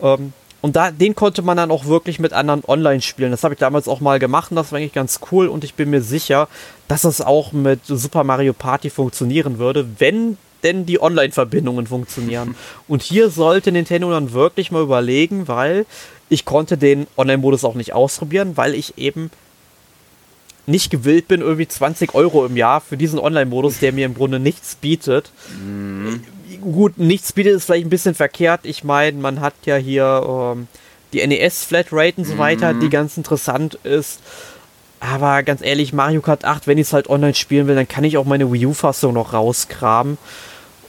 Speaker 2: Ähm, und da, den konnte man dann auch wirklich mit anderen online spielen. Das habe ich damals auch mal gemacht und das war eigentlich ganz cool. Und ich bin mir sicher, dass es auch mit Super Mario Party funktionieren würde, wenn denn die Online-Verbindungen funktionieren. und hier sollte Nintendo dann wirklich mal überlegen, weil ich konnte den Online-Modus auch nicht ausprobieren, weil ich eben nicht gewillt bin, irgendwie 20 Euro im Jahr für diesen Online-Modus, der mir im Grunde nichts bietet. Gut, nichts bietet ist vielleicht ein bisschen verkehrt. Ich meine, man hat ja hier ähm, die NES-Flatrate und so weiter, die ganz interessant ist. Aber ganz ehrlich, Mario Kart 8, wenn ich es halt online spielen will, dann kann ich auch meine Wii U-Fassung noch rauskramen.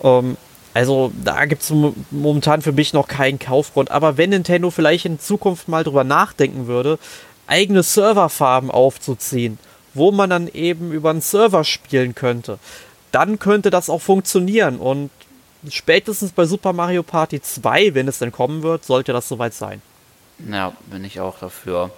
Speaker 2: Ähm, also da gibt es momentan für mich noch keinen Kaufgrund. Aber wenn Nintendo vielleicht in Zukunft mal drüber nachdenken würde, eigene Serverfarben aufzuziehen, wo man dann eben über einen Server spielen könnte, dann könnte das auch funktionieren. Und spätestens bei Super Mario Party 2, wenn es denn kommen wird, sollte das soweit sein.
Speaker 1: ja, bin ich auch dafür.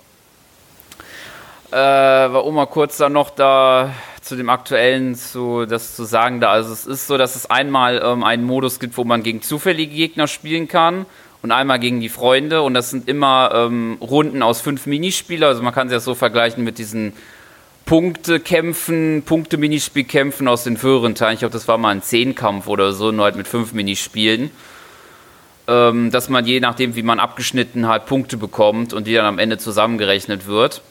Speaker 1: Äh, war Oma kurz dann noch da zu dem aktuellen zu das zu sagen da. Also es ist so, dass es einmal ähm, einen Modus gibt, wo man gegen zufällige Gegner spielen kann und einmal gegen die Freunde und das sind immer ähm, Runden aus fünf Minispiele. Also man kann sich das so vergleichen mit diesen Punkte kämpfen, Punkte Minispiel kämpfen aus den früheren Teilen. Ich glaube, das war mal ein Zehnkampf oder so, nur halt mit fünf Minispielen. Ähm, dass man je nachdem, wie man abgeschnitten hat, Punkte bekommt und die dann am Ende zusammengerechnet wird.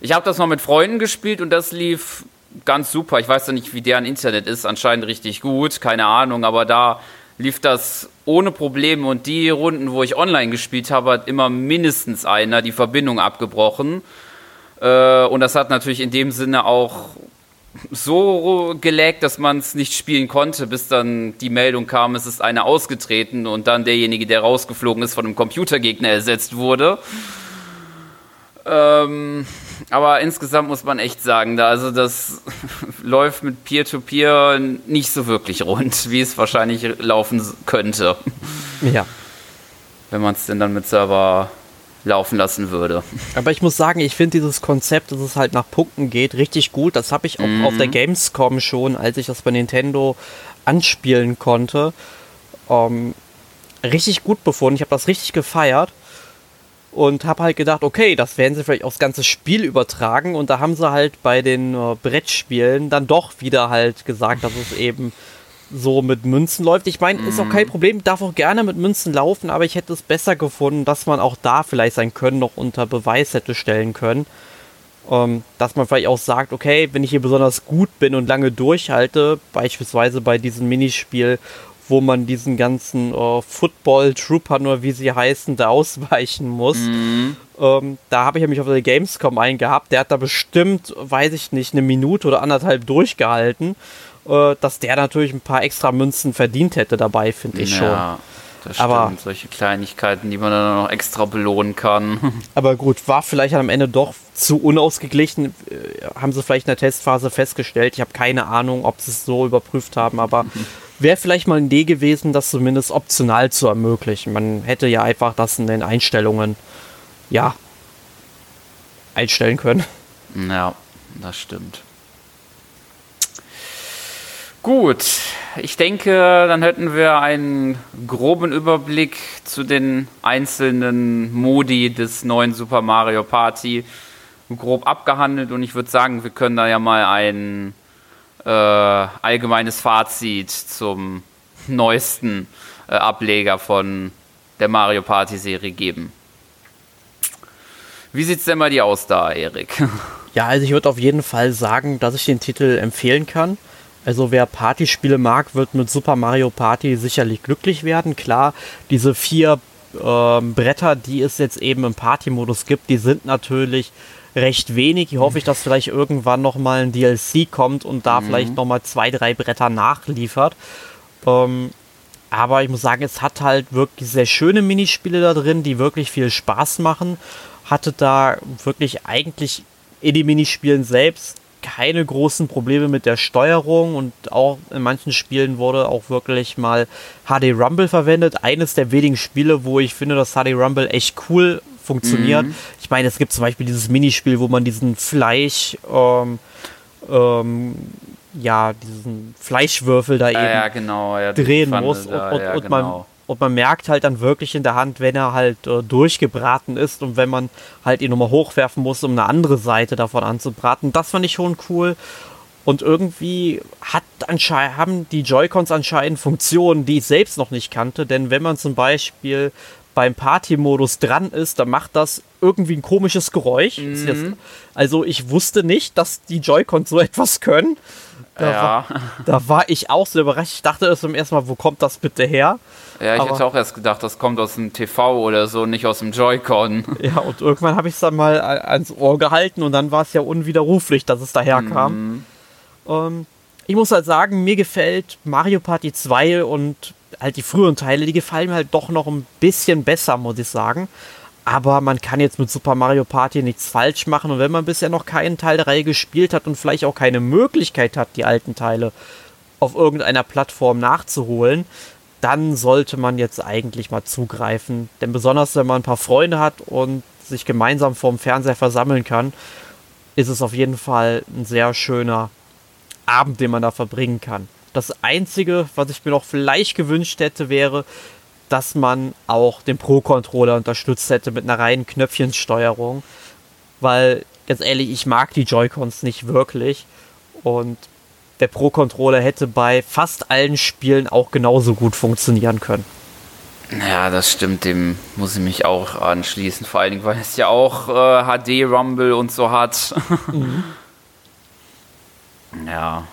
Speaker 1: Ich habe das mal mit Freunden gespielt und das lief ganz super. Ich weiß ja nicht, wie deren Internet ist, anscheinend richtig gut, keine Ahnung, aber da lief das ohne Probleme und die Runden, wo ich online gespielt habe, hat immer mindestens einer die Verbindung abgebrochen. Äh, und das hat natürlich in dem Sinne auch so gelegt, dass man es nicht spielen konnte, bis dann die Meldung kam, es ist einer ausgetreten und dann derjenige, der rausgeflogen ist, von einem Computergegner ersetzt wurde. Ähm, aber insgesamt muss man echt sagen, da also das läuft mit Peer-to-Peer -Peer nicht so wirklich rund, wie es wahrscheinlich laufen könnte.
Speaker 2: Ja.
Speaker 1: Wenn man es denn dann mit Server laufen lassen würde.
Speaker 2: Aber ich muss sagen, ich finde dieses Konzept, dass es halt nach Punkten geht, richtig gut. Das habe ich auch mhm. auf der Gamescom schon, als ich das bei Nintendo anspielen konnte, ähm, richtig gut befunden. Ich habe das richtig gefeiert und habe halt gedacht, okay, das werden sie vielleicht aufs ganze Spiel übertragen und da haben sie halt bei den äh, Brettspielen dann doch wieder halt gesagt, dass es eben so mit Münzen läuft. Ich meine, ist auch kein mhm. Problem, darf auch gerne mit Münzen laufen, aber ich hätte es besser gefunden, dass man auch da vielleicht sein Können noch unter Beweis hätte stellen können. Ähm, dass man vielleicht auch sagt, okay, wenn ich hier besonders gut bin und lange durchhalte, beispielsweise bei diesem Minispiel, wo man diesen ganzen äh, Football-Trooper, nur wie sie heißen, da ausweichen muss. Mhm. Ähm, da habe ich mich auf der Gamescom eingehabt. Der hat da bestimmt, weiß ich nicht, eine Minute oder anderthalb durchgehalten. Äh, dass der natürlich ein paar extra Münzen verdient hätte dabei, finde ich ja. schon.
Speaker 1: Das stimmt, aber, solche Kleinigkeiten, die man dann noch extra belohnen kann.
Speaker 2: Aber gut, war vielleicht am Ende doch zu unausgeglichen. Äh, haben sie vielleicht in der Testphase festgestellt. Ich habe keine Ahnung, ob sie es so überprüft haben, aber wäre vielleicht mal eine Idee gewesen, das zumindest optional zu ermöglichen. Man hätte ja einfach das in den Einstellungen, ja, einstellen können.
Speaker 1: Ja, das stimmt. Gut, ich denke, dann hätten wir einen groben Überblick zu den einzelnen Modi des neuen Super Mario Party grob abgehandelt und ich würde sagen, wir können da ja mal ein äh, allgemeines Fazit zum neuesten äh, Ableger von der Mario Party Serie geben. Wie sieht's denn bei dir aus da, Erik?
Speaker 2: Ja, also ich würde auf jeden Fall sagen, dass ich den Titel empfehlen kann. Also wer Partyspiele mag, wird mit Super Mario Party sicherlich glücklich werden. Klar, diese vier äh, Bretter, die es jetzt eben im Party-Modus gibt, die sind natürlich recht wenig. Ich hoffe ich, dass vielleicht irgendwann nochmal ein DLC kommt und da mhm. vielleicht nochmal zwei, drei Bretter nachliefert. Ähm, aber ich muss sagen, es hat halt wirklich sehr schöne Minispiele da drin, die wirklich viel Spaß machen. Hatte da wirklich eigentlich in den Minispielen selbst keine großen Probleme mit der Steuerung und auch in manchen Spielen wurde auch wirklich mal HD Rumble verwendet. Eines der wenigen Spiele, wo ich finde, dass HD Rumble echt cool funktioniert. Mhm. Ich meine, es gibt zum Beispiel dieses Minispiel, wo man diesen Fleisch, ähm, ähm, ja, diesen Fleischwürfel da eben
Speaker 1: ja, genau, ja,
Speaker 2: drehen muss und, und, und genau. man und man merkt halt dann wirklich in der Hand, wenn er halt äh, durchgebraten ist und wenn man halt ihn nochmal hochwerfen muss, um eine andere Seite davon anzubraten. Das fand ich schon cool. Und irgendwie hat haben die Joy-Cons anscheinend Funktionen, die ich selbst noch nicht kannte. Denn wenn man zum Beispiel beim Party-Modus dran ist, dann macht das irgendwie ein komisches Geräusch. Mhm. also ich wusste nicht, dass die Joy-Cons so etwas können. Da, ja. war, da war ich auch so überrascht. Ich dachte erst zum ersten Mal, wo kommt das bitte her?
Speaker 1: Ja, ich Aber, hätte auch erst gedacht, das kommt aus dem TV oder so, nicht aus dem Joy-Con.
Speaker 2: Ja, und irgendwann habe ich es dann mal ans Ohr gehalten und dann war es ja unwiderruflich, dass es daherkam. Mhm. Ähm, ich muss halt sagen, mir gefällt Mario Party 2 und halt die früheren Teile, die gefallen mir halt doch noch ein bisschen besser, muss ich sagen. Aber man kann jetzt mit Super Mario Party nichts falsch machen. Und wenn man bisher noch keinen Teil der Reihe gespielt hat und vielleicht auch keine Möglichkeit hat, die alten Teile auf irgendeiner Plattform nachzuholen, dann sollte man jetzt eigentlich mal zugreifen. Denn besonders wenn man ein paar Freunde hat und sich gemeinsam vorm Fernseher versammeln kann, ist es auf jeden Fall ein sehr schöner Abend, den man da verbringen kann. Das Einzige, was ich mir noch vielleicht gewünscht hätte, wäre, dass man auch den Pro-Controller unterstützt hätte mit einer reinen Knöpfchensteuerung. Weil ganz ehrlich, ich mag die Joy-Cons nicht wirklich. Und der Pro-Controller hätte bei fast allen Spielen auch genauso gut funktionieren können.
Speaker 1: Ja, das stimmt, dem muss ich mich auch anschließen. Vor allen Dingen, weil es ja auch äh, HD-Rumble und so hat. Mhm. ja,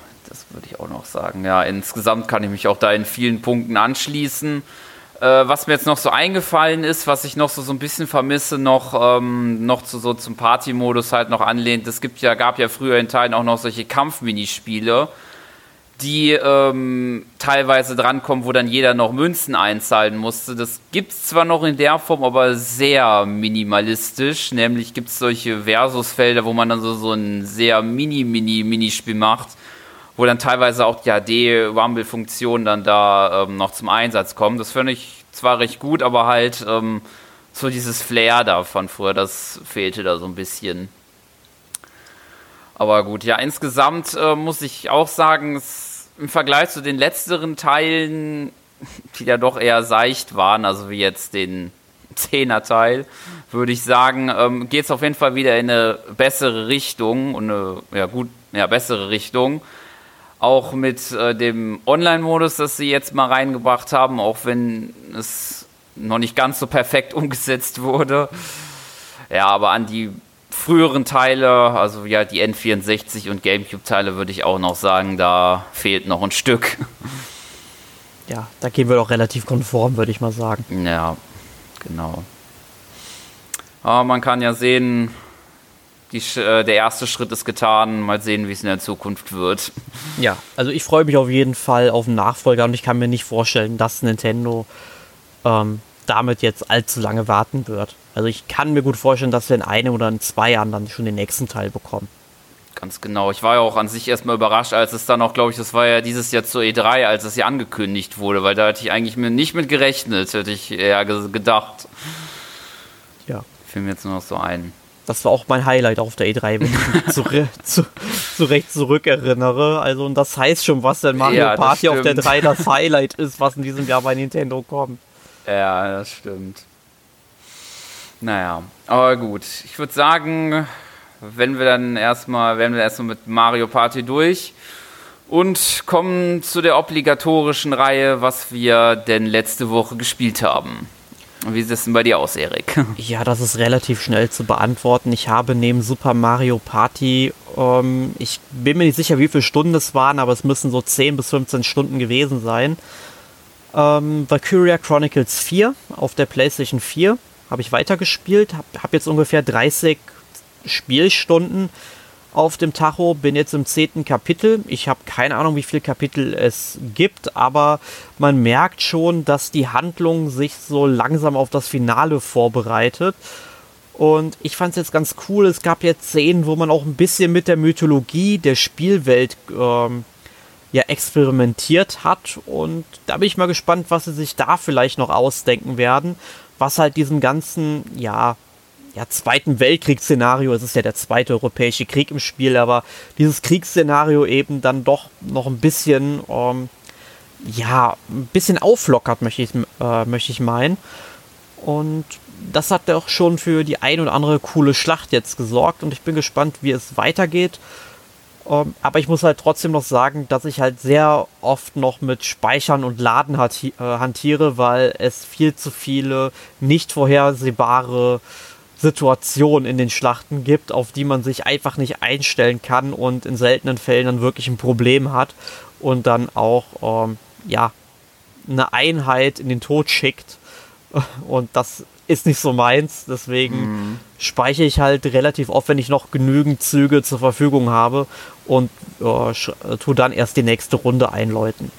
Speaker 1: würde ich auch noch sagen. Ja, insgesamt kann ich mich auch da in vielen Punkten anschließen. Äh, was mir jetzt noch so eingefallen ist, was ich noch so, so ein bisschen vermisse, noch, ähm, noch zu, so zum Party-Modus halt noch anlehnt. Es gibt ja, gab ja früher in Teilen auch noch solche Kampfminispiele, die ähm, teilweise drankommen, wo dann jeder noch Münzen einzahlen musste. Das gibt es zwar noch in der Form, aber sehr minimalistisch. Nämlich gibt es solche Versusfelder, wo man dann so, so ein sehr mini-mini-Minispiel macht wo dann teilweise auch die HD-Rumble-Funktionen dann da ähm, noch zum Einsatz kommen. Das finde ich zwar recht gut, aber halt ähm, so dieses Flair da von früher, das fehlte da so ein bisschen. Aber gut, ja, insgesamt äh, muss ich auch sagen, es, im Vergleich zu den letzteren Teilen, die ja doch eher seicht waren, also wie jetzt den 10er Teil, würde ich sagen, ähm, geht es auf jeden Fall wieder in eine bessere Richtung und eine ja, gut, ja, bessere Richtung. Auch mit äh, dem Online-Modus, das sie jetzt mal reingebracht haben, auch wenn es noch nicht ganz so perfekt umgesetzt wurde. Ja, aber an die früheren Teile, also ja, die N64 und GameCube-Teile, würde ich auch noch sagen, da fehlt noch ein Stück.
Speaker 2: Ja, da gehen wir doch relativ konform, würde ich mal sagen.
Speaker 1: Ja, genau. Aber man kann ja sehen, die, äh, der erste Schritt ist getan. Mal sehen, wie es in der Zukunft wird.
Speaker 2: Ja, also ich freue mich auf jeden Fall auf einen Nachfolger und ich kann mir nicht vorstellen, dass Nintendo ähm, damit jetzt allzu lange warten wird. Also ich kann mir gut vorstellen, dass wir in einem oder in zwei Jahren dann schon den nächsten Teil bekommen.
Speaker 1: Ganz genau. Ich war ja auch an sich erstmal überrascht, als es dann auch, glaube ich, das war ja dieses Jahr zur E3, als es ja angekündigt wurde, weil da hätte ich eigentlich nicht mit gerechnet, hätte ich eher gedacht. Ja. Fiel mir jetzt nur noch so ein.
Speaker 2: Das war auch mein Highlight auf der E3, wenn ich mich zu, zu, zurecht zurückerinnere. Also, und das heißt schon, was denn Mario ja, Party auf der 3 das Highlight ist, was in diesem Jahr bei Nintendo kommt.
Speaker 1: Ja, das stimmt. Naja, aber gut. Ich würde sagen, wenn wir dann erstmal, werden wir erstmal mit Mario Party durch und kommen zu der obligatorischen Reihe, was wir denn letzte Woche gespielt haben. Wie sieht es denn bei dir aus, Erik?
Speaker 2: Ja, das ist relativ schnell zu beantworten. Ich habe neben Super Mario Party, ähm, ich bin mir nicht sicher, wie viele Stunden es waren, aber es müssen so 10 bis 15 Stunden gewesen sein. Ähm, Valkyria Chronicles 4 auf der PlayStation 4 habe ich weitergespielt, habe hab jetzt ungefähr 30 Spielstunden auf dem Tacho, bin jetzt im zehnten Kapitel. Ich habe keine Ahnung, wie viele Kapitel es gibt, aber man merkt schon, dass die Handlung sich so langsam auf das Finale vorbereitet. Und ich fand es jetzt ganz cool. Es gab jetzt Szenen, wo man auch ein bisschen mit der Mythologie der Spielwelt ähm, ja experimentiert hat. Und da bin ich mal gespannt, was sie sich da vielleicht noch ausdenken werden. Was halt diesen ganzen, ja, ja, Zweiten Weltkriegsszenario, es ist ja der zweite europäische Krieg im Spiel, aber dieses Kriegsszenario eben dann doch noch ein bisschen, ähm, ja, ein bisschen auflockert, möchte ich, äh, möchte ich meinen. Und das hat auch schon für die ein oder andere coole Schlacht jetzt gesorgt und ich bin gespannt, wie es weitergeht. Ähm, aber ich muss halt trotzdem noch sagen, dass ich halt sehr oft noch mit Speichern und Laden äh, hantiere, weil es viel zu viele nicht vorhersehbare Situationen in den Schlachten gibt, auf die man sich einfach nicht einstellen kann und in seltenen Fällen dann wirklich ein Problem hat und dann auch ähm, ja eine Einheit in den Tod schickt und das ist nicht so meins, deswegen mhm. speichere ich halt relativ oft, wenn ich noch genügend Züge zur Verfügung habe und äh, tue dann erst die nächste Runde einläuten.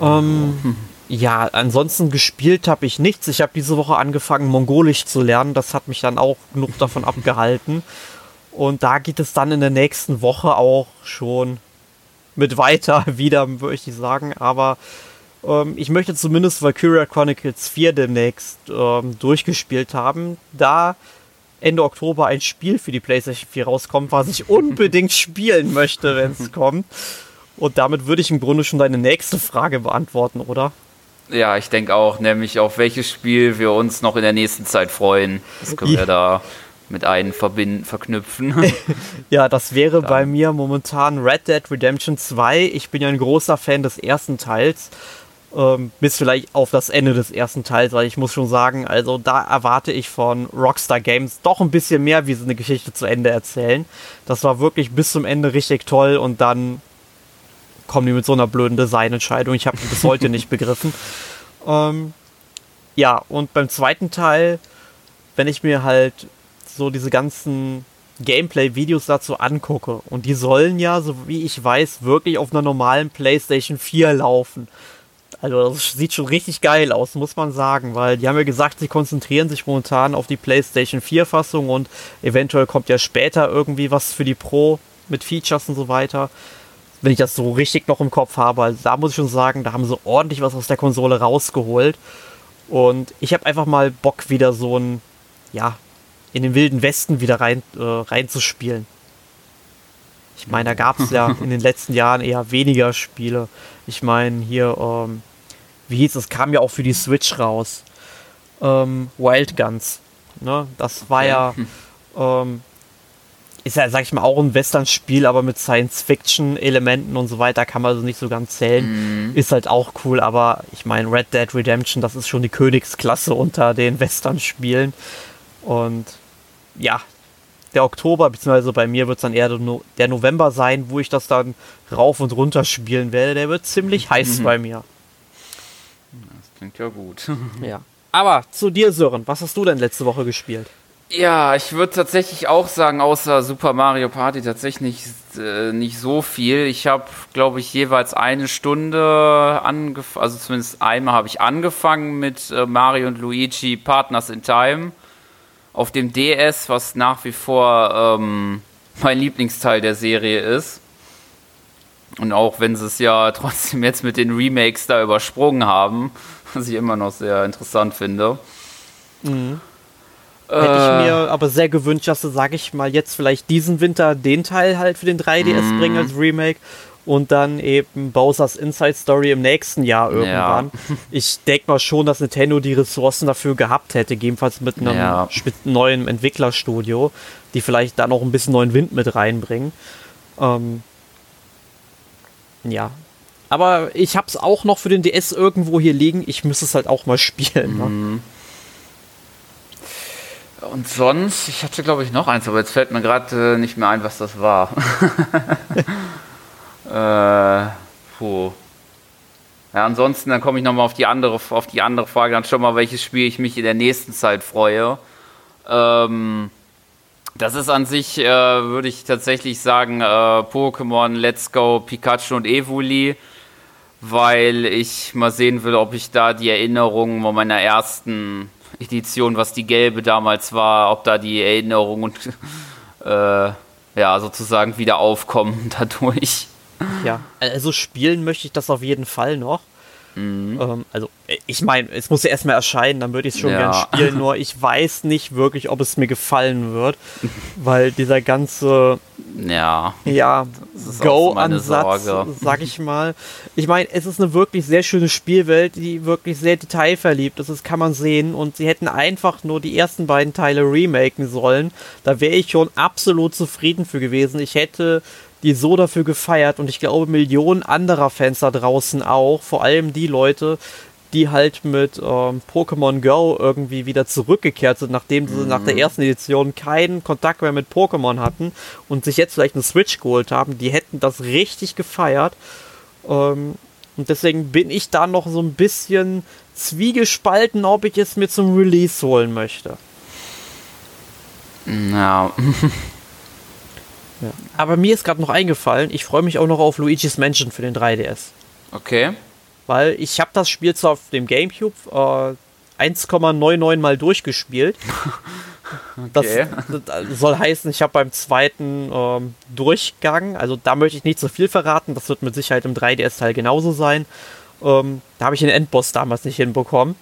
Speaker 2: Ähm, mhm. Ja, ansonsten gespielt habe ich nichts. Ich habe diese Woche angefangen, Mongolisch zu lernen. Das hat mich dann auch genug davon abgehalten. Und da geht es dann in der nächsten Woche auch schon mit weiter wieder, möchte ich sagen. Aber ähm, ich möchte zumindest Valkyria Chronicles 4 demnächst ähm, durchgespielt haben, da Ende Oktober ein Spiel für die PlayStation 4 rauskommt, was ich unbedingt spielen möchte, wenn es kommt. Und damit würde ich im Grunde schon deine nächste Frage beantworten, oder?
Speaker 1: Ja, ich denke auch, nämlich auf welches Spiel wir uns noch in der nächsten Zeit freuen. Das können wir da mit einem verbinden, verknüpfen.
Speaker 2: ja, das wäre Dann. bei mir momentan Red Dead Redemption 2. Ich bin ja ein großer Fan des ersten Teils. Ähm, bis vielleicht auf das Ende des ersten Teils, weil ich muss schon sagen, also da erwarte ich von Rockstar Games doch ein bisschen mehr, wie sie eine Geschichte zu Ende erzählen. Das war wirklich bis zum Ende richtig toll und dann kommen die mit so einer blöden Designentscheidung. Ich habe bis heute nicht begriffen. Ähm, ja, und beim zweiten Teil, wenn ich mir halt so diese ganzen Gameplay-Videos dazu angucke, und die sollen ja, so wie ich weiß, wirklich auf einer normalen PlayStation 4 laufen. Also das sieht schon richtig geil aus, muss man sagen, weil die haben ja gesagt, sie konzentrieren sich momentan auf die PlayStation 4 Fassung und eventuell kommt ja später irgendwie was für die Pro mit Features und so weiter. Wenn ich das so richtig noch im Kopf habe, also da muss ich schon sagen, da haben sie ordentlich was aus der Konsole rausgeholt. Und ich habe einfach mal Bock, wieder so ein, ja, in den wilden Westen wieder rein, äh, reinzuspielen. Ich meine, da gab es ja in den letzten Jahren eher weniger Spiele. Ich meine, hier, ähm, wie hieß es, kam ja auch für die Switch raus. Ähm, Wild Guns. Ne? Das war ja, ähm, ist ja, sag ich mal, auch ein Western-Spiel, aber mit Science-Fiction-Elementen und so weiter kann man also nicht so ganz zählen. Mhm. Ist halt auch cool, aber ich meine, Red Dead Redemption, das ist schon die Königsklasse unter den Western-Spielen. Und ja, der Oktober, beziehungsweise bei mir wird es dann eher der November sein, wo ich das dann rauf und runter spielen werde. Der wird ziemlich heiß mhm. bei mir.
Speaker 1: Das klingt ja gut.
Speaker 2: Ja. Aber zu dir, Sören, was hast du denn letzte Woche gespielt?
Speaker 1: Ja, ich würde tatsächlich auch sagen, außer Super Mario Party tatsächlich nicht, äh, nicht so viel. Ich habe, glaube ich, jeweils eine Stunde angefangen, also zumindest einmal habe ich angefangen mit äh, Mario und Luigi Partners in Time auf dem DS, was nach wie vor ähm, mein Lieblingsteil der Serie ist. Und auch wenn sie es ja trotzdem jetzt mit den Remakes da übersprungen haben, was ich immer noch sehr interessant finde.
Speaker 2: Mhm. Hätte ich mir äh. aber sehr gewünscht, dass sie, sag ich mal, jetzt vielleicht diesen Winter den Teil halt für den 3DS mhm. bringen als Remake und dann eben Bowser's Inside Story im nächsten Jahr irgendwann. Ja. Ich denke mal schon, dass Nintendo die Ressourcen dafür gehabt hätte, gegebenenfalls mit einem ja. neuen Entwicklerstudio, die vielleicht da noch ein bisschen neuen Wind mit reinbringen. Ähm, ja. Aber ich habe es auch noch für den DS irgendwo hier liegen. Ich müsste es halt auch mal spielen. Ne? Mhm.
Speaker 1: Und sonst, ich hatte glaube ich noch eins, aber jetzt fällt mir gerade äh, nicht mehr ein, was das war. Äh, puh. Ja, ansonsten, dann komme ich nochmal auf die andere, auf die andere Frage, dann schon mal, welches Spiel ich mich in der nächsten Zeit freue. Ähm, das ist an sich, äh, würde ich tatsächlich sagen, äh, Pokémon Let's Go Pikachu und Evoli, weil ich mal sehen will, ob ich da die Erinnerungen meiner ersten Edition, was die gelbe damals war, ob da die Erinnerungen äh, ja sozusagen wieder aufkommen dadurch.
Speaker 2: Ja, also spielen möchte ich das auf jeden Fall noch. Mhm. Ähm, also, ich meine, es muss ja erstmal erscheinen, dann würde ich es schon ja. gern spielen, nur ich weiß nicht wirklich, ob es mir gefallen wird, weil dieser ganze
Speaker 1: ja,
Speaker 2: ja Go-Ansatz, sag ich mal. Ich meine, es ist eine wirklich sehr schöne Spielwelt, die wirklich sehr detailverliebt ist, das kann man sehen und sie hätten einfach nur die ersten beiden Teile remaken sollen. Da wäre ich schon absolut zufrieden für gewesen. Ich hätte die so dafür gefeiert und ich glaube Millionen anderer Fans da draußen auch, vor allem die Leute, die halt mit ähm, Pokémon Go irgendwie wieder zurückgekehrt sind, nachdem sie mhm. nach der ersten Edition keinen Kontakt mehr mit Pokémon hatten und sich jetzt vielleicht eine Switch geholt haben, die hätten das richtig gefeiert. Ähm, und deswegen bin ich da noch so ein bisschen zwiegespalten, ob ich es mir zum Release holen möchte.
Speaker 1: Ja.
Speaker 2: Ja. Aber mir ist gerade noch eingefallen, ich freue mich auch noch auf Luigi's Mansion für den 3DS.
Speaker 1: Okay.
Speaker 2: Weil ich habe das Spiel zwar auf dem Gamecube äh, 1,99 mal durchgespielt. okay. das, das, soll heißen, ich habe beim zweiten ähm, Durchgang, also da möchte ich nicht so viel verraten, das wird mit Sicherheit im 3DS-Teil genauso sein. Ähm, da habe ich den Endboss damals nicht hinbekommen.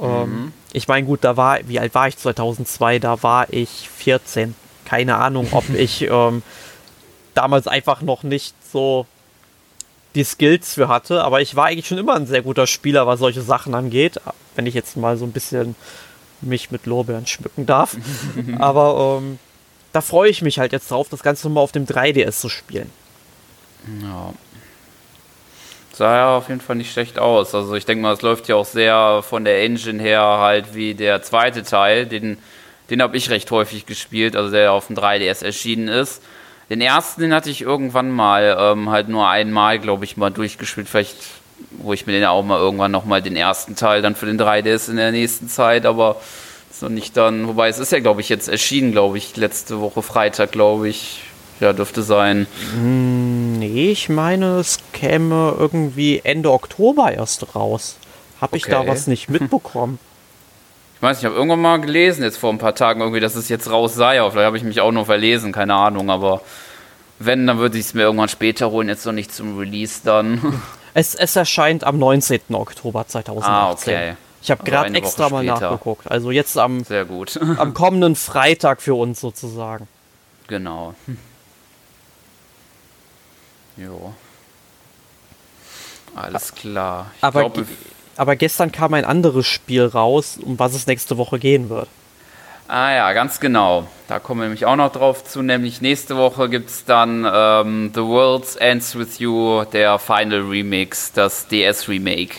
Speaker 2: Ähm, mhm. Ich meine, gut, da war, wie alt war ich 2002? Da war ich 14 keine Ahnung, ob ich ähm, damals einfach noch nicht so die Skills für hatte, aber ich war eigentlich schon immer ein sehr guter Spieler, was solche Sachen angeht. Wenn ich jetzt mal so ein bisschen mich mit Lorbeeren schmücken darf. Aber ähm, da freue ich mich halt jetzt drauf, das Ganze mal auf dem 3DS zu spielen.
Speaker 1: Ja. Sah ja auf jeden Fall nicht schlecht aus. Also ich denke mal, es läuft ja auch sehr von der Engine her halt wie der zweite Teil. Den, den habe ich recht häufig gespielt, also der auf dem 3DS erschienen ist. Den ersten, den hatte ich irgendwann mal, ähm, halt nur einmal, glaube ich, mal durchgespielt. Vielleicht, wo ich mir den auch mal irgendwann nochmal den ersten Teil dann für den 3DS in der nächsten Zeit, aber ist noch nicht dann, wobei es ist ja, glaube ich, jetzt erschienen, glaube ich, letzte Woche Freitag, glaube ich. Ja, dürfte sein.
Speaker 2: Hm, nee, ich meine, es käme irgendwie Ende Oktober erst raus. Habe ich
Speaker 1: Okay.
Speaker 2: da was nicht mitbekommen?
Speaker 1: Ich weiß nicht, ich habe irgendwann mal gelesen, jetzt vor ein paar Tagen irgendwie, dass es jetzt raus sei. Aber vielleicht habe ich mich auch nur verlesen, keine Ahnung. Aber wenn, dann würde ich es mir irgendwann später holen, jetzt noch nicht zum Release dann.
Speaker 2: es, es erscheint am 19. Oktober 2018.
Speaker 1: ah, okay.
Speaker 2: Ich habe
Speaker 1: Also
Speaker 2: gerade
Speaker 1: eine Woche
Speaker 2: extra mal
Speaker 1: später.
Speaker 2: nachgeguckt. Also jetzt am,
Speaker 1: Sehr gut.
Speaker 2: am kommenden Freitag für uns sozusagen.
Speaker 1: genau. Jo. Alles klar. Ich
Speaker 2: Aber,
Speaker 1: glaube,
Speaker 2: aber gestern kam ein anderes Spiel raus, um was es nächste Woche gehen wird.
Speaker 1: Ah ja, ganz genau. Da kommen wir nämlich auch noch drauf zu. Nämlich nächste Woche gibt es dann ähm, The World Ends With You, der Final Remix, das DS-Remake.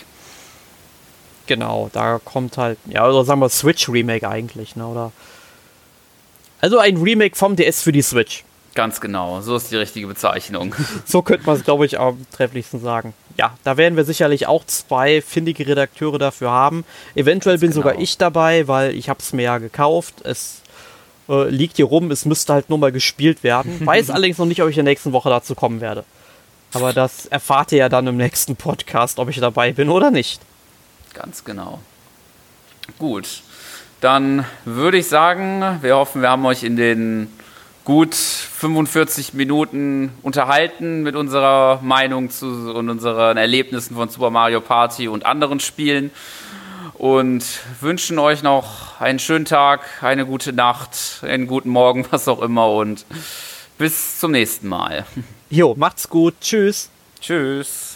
Speaker 2: Genau, da kommt halt, ja, oder sagen wir Switch Remake eigentlich, ne, oder? Also ein Remake vom DS für die Switch.
Speaker 1: Ganz genau, so ist die richtige Bezeichnung.
Speaker 2: So könnte man es, glaube ich, am trefflichsten sagen. Ja, da werden wir sicherlich auch zwei findige Redakteure dafür haben. Eventuell bin sogar
Speaker 1: genau.
Speaker 2: ich dabei, weil ich habe es mir ja gekauft. Es äh, liegt hier rum, es müsste halt nur mal gespielt werden. Weiß allerdings noch nicht, ob ich in der nächsten Woche dazu kommen werde. Aber das erfahrt ihr ja dann im nächsten Podcast, ob ich dabei bin oder nicht.
Speaker 1: Ganz genau. Gut, dann würde ich sagen, wir hoffen, wir haben euch in den gut 45 Minuten unterhalten mit unserer Meinung zu und unseren Erlebnissen von Super Mario Party und anderen Spielen und wünschen euch noch einen schönen Tag, eine gute Nacht, einen guten Morgen, was auch immer und bis zum nächsten Mal.
Speaker 2: Jo, macht's gut. Tschüss.
Speaker 1: Tschüss.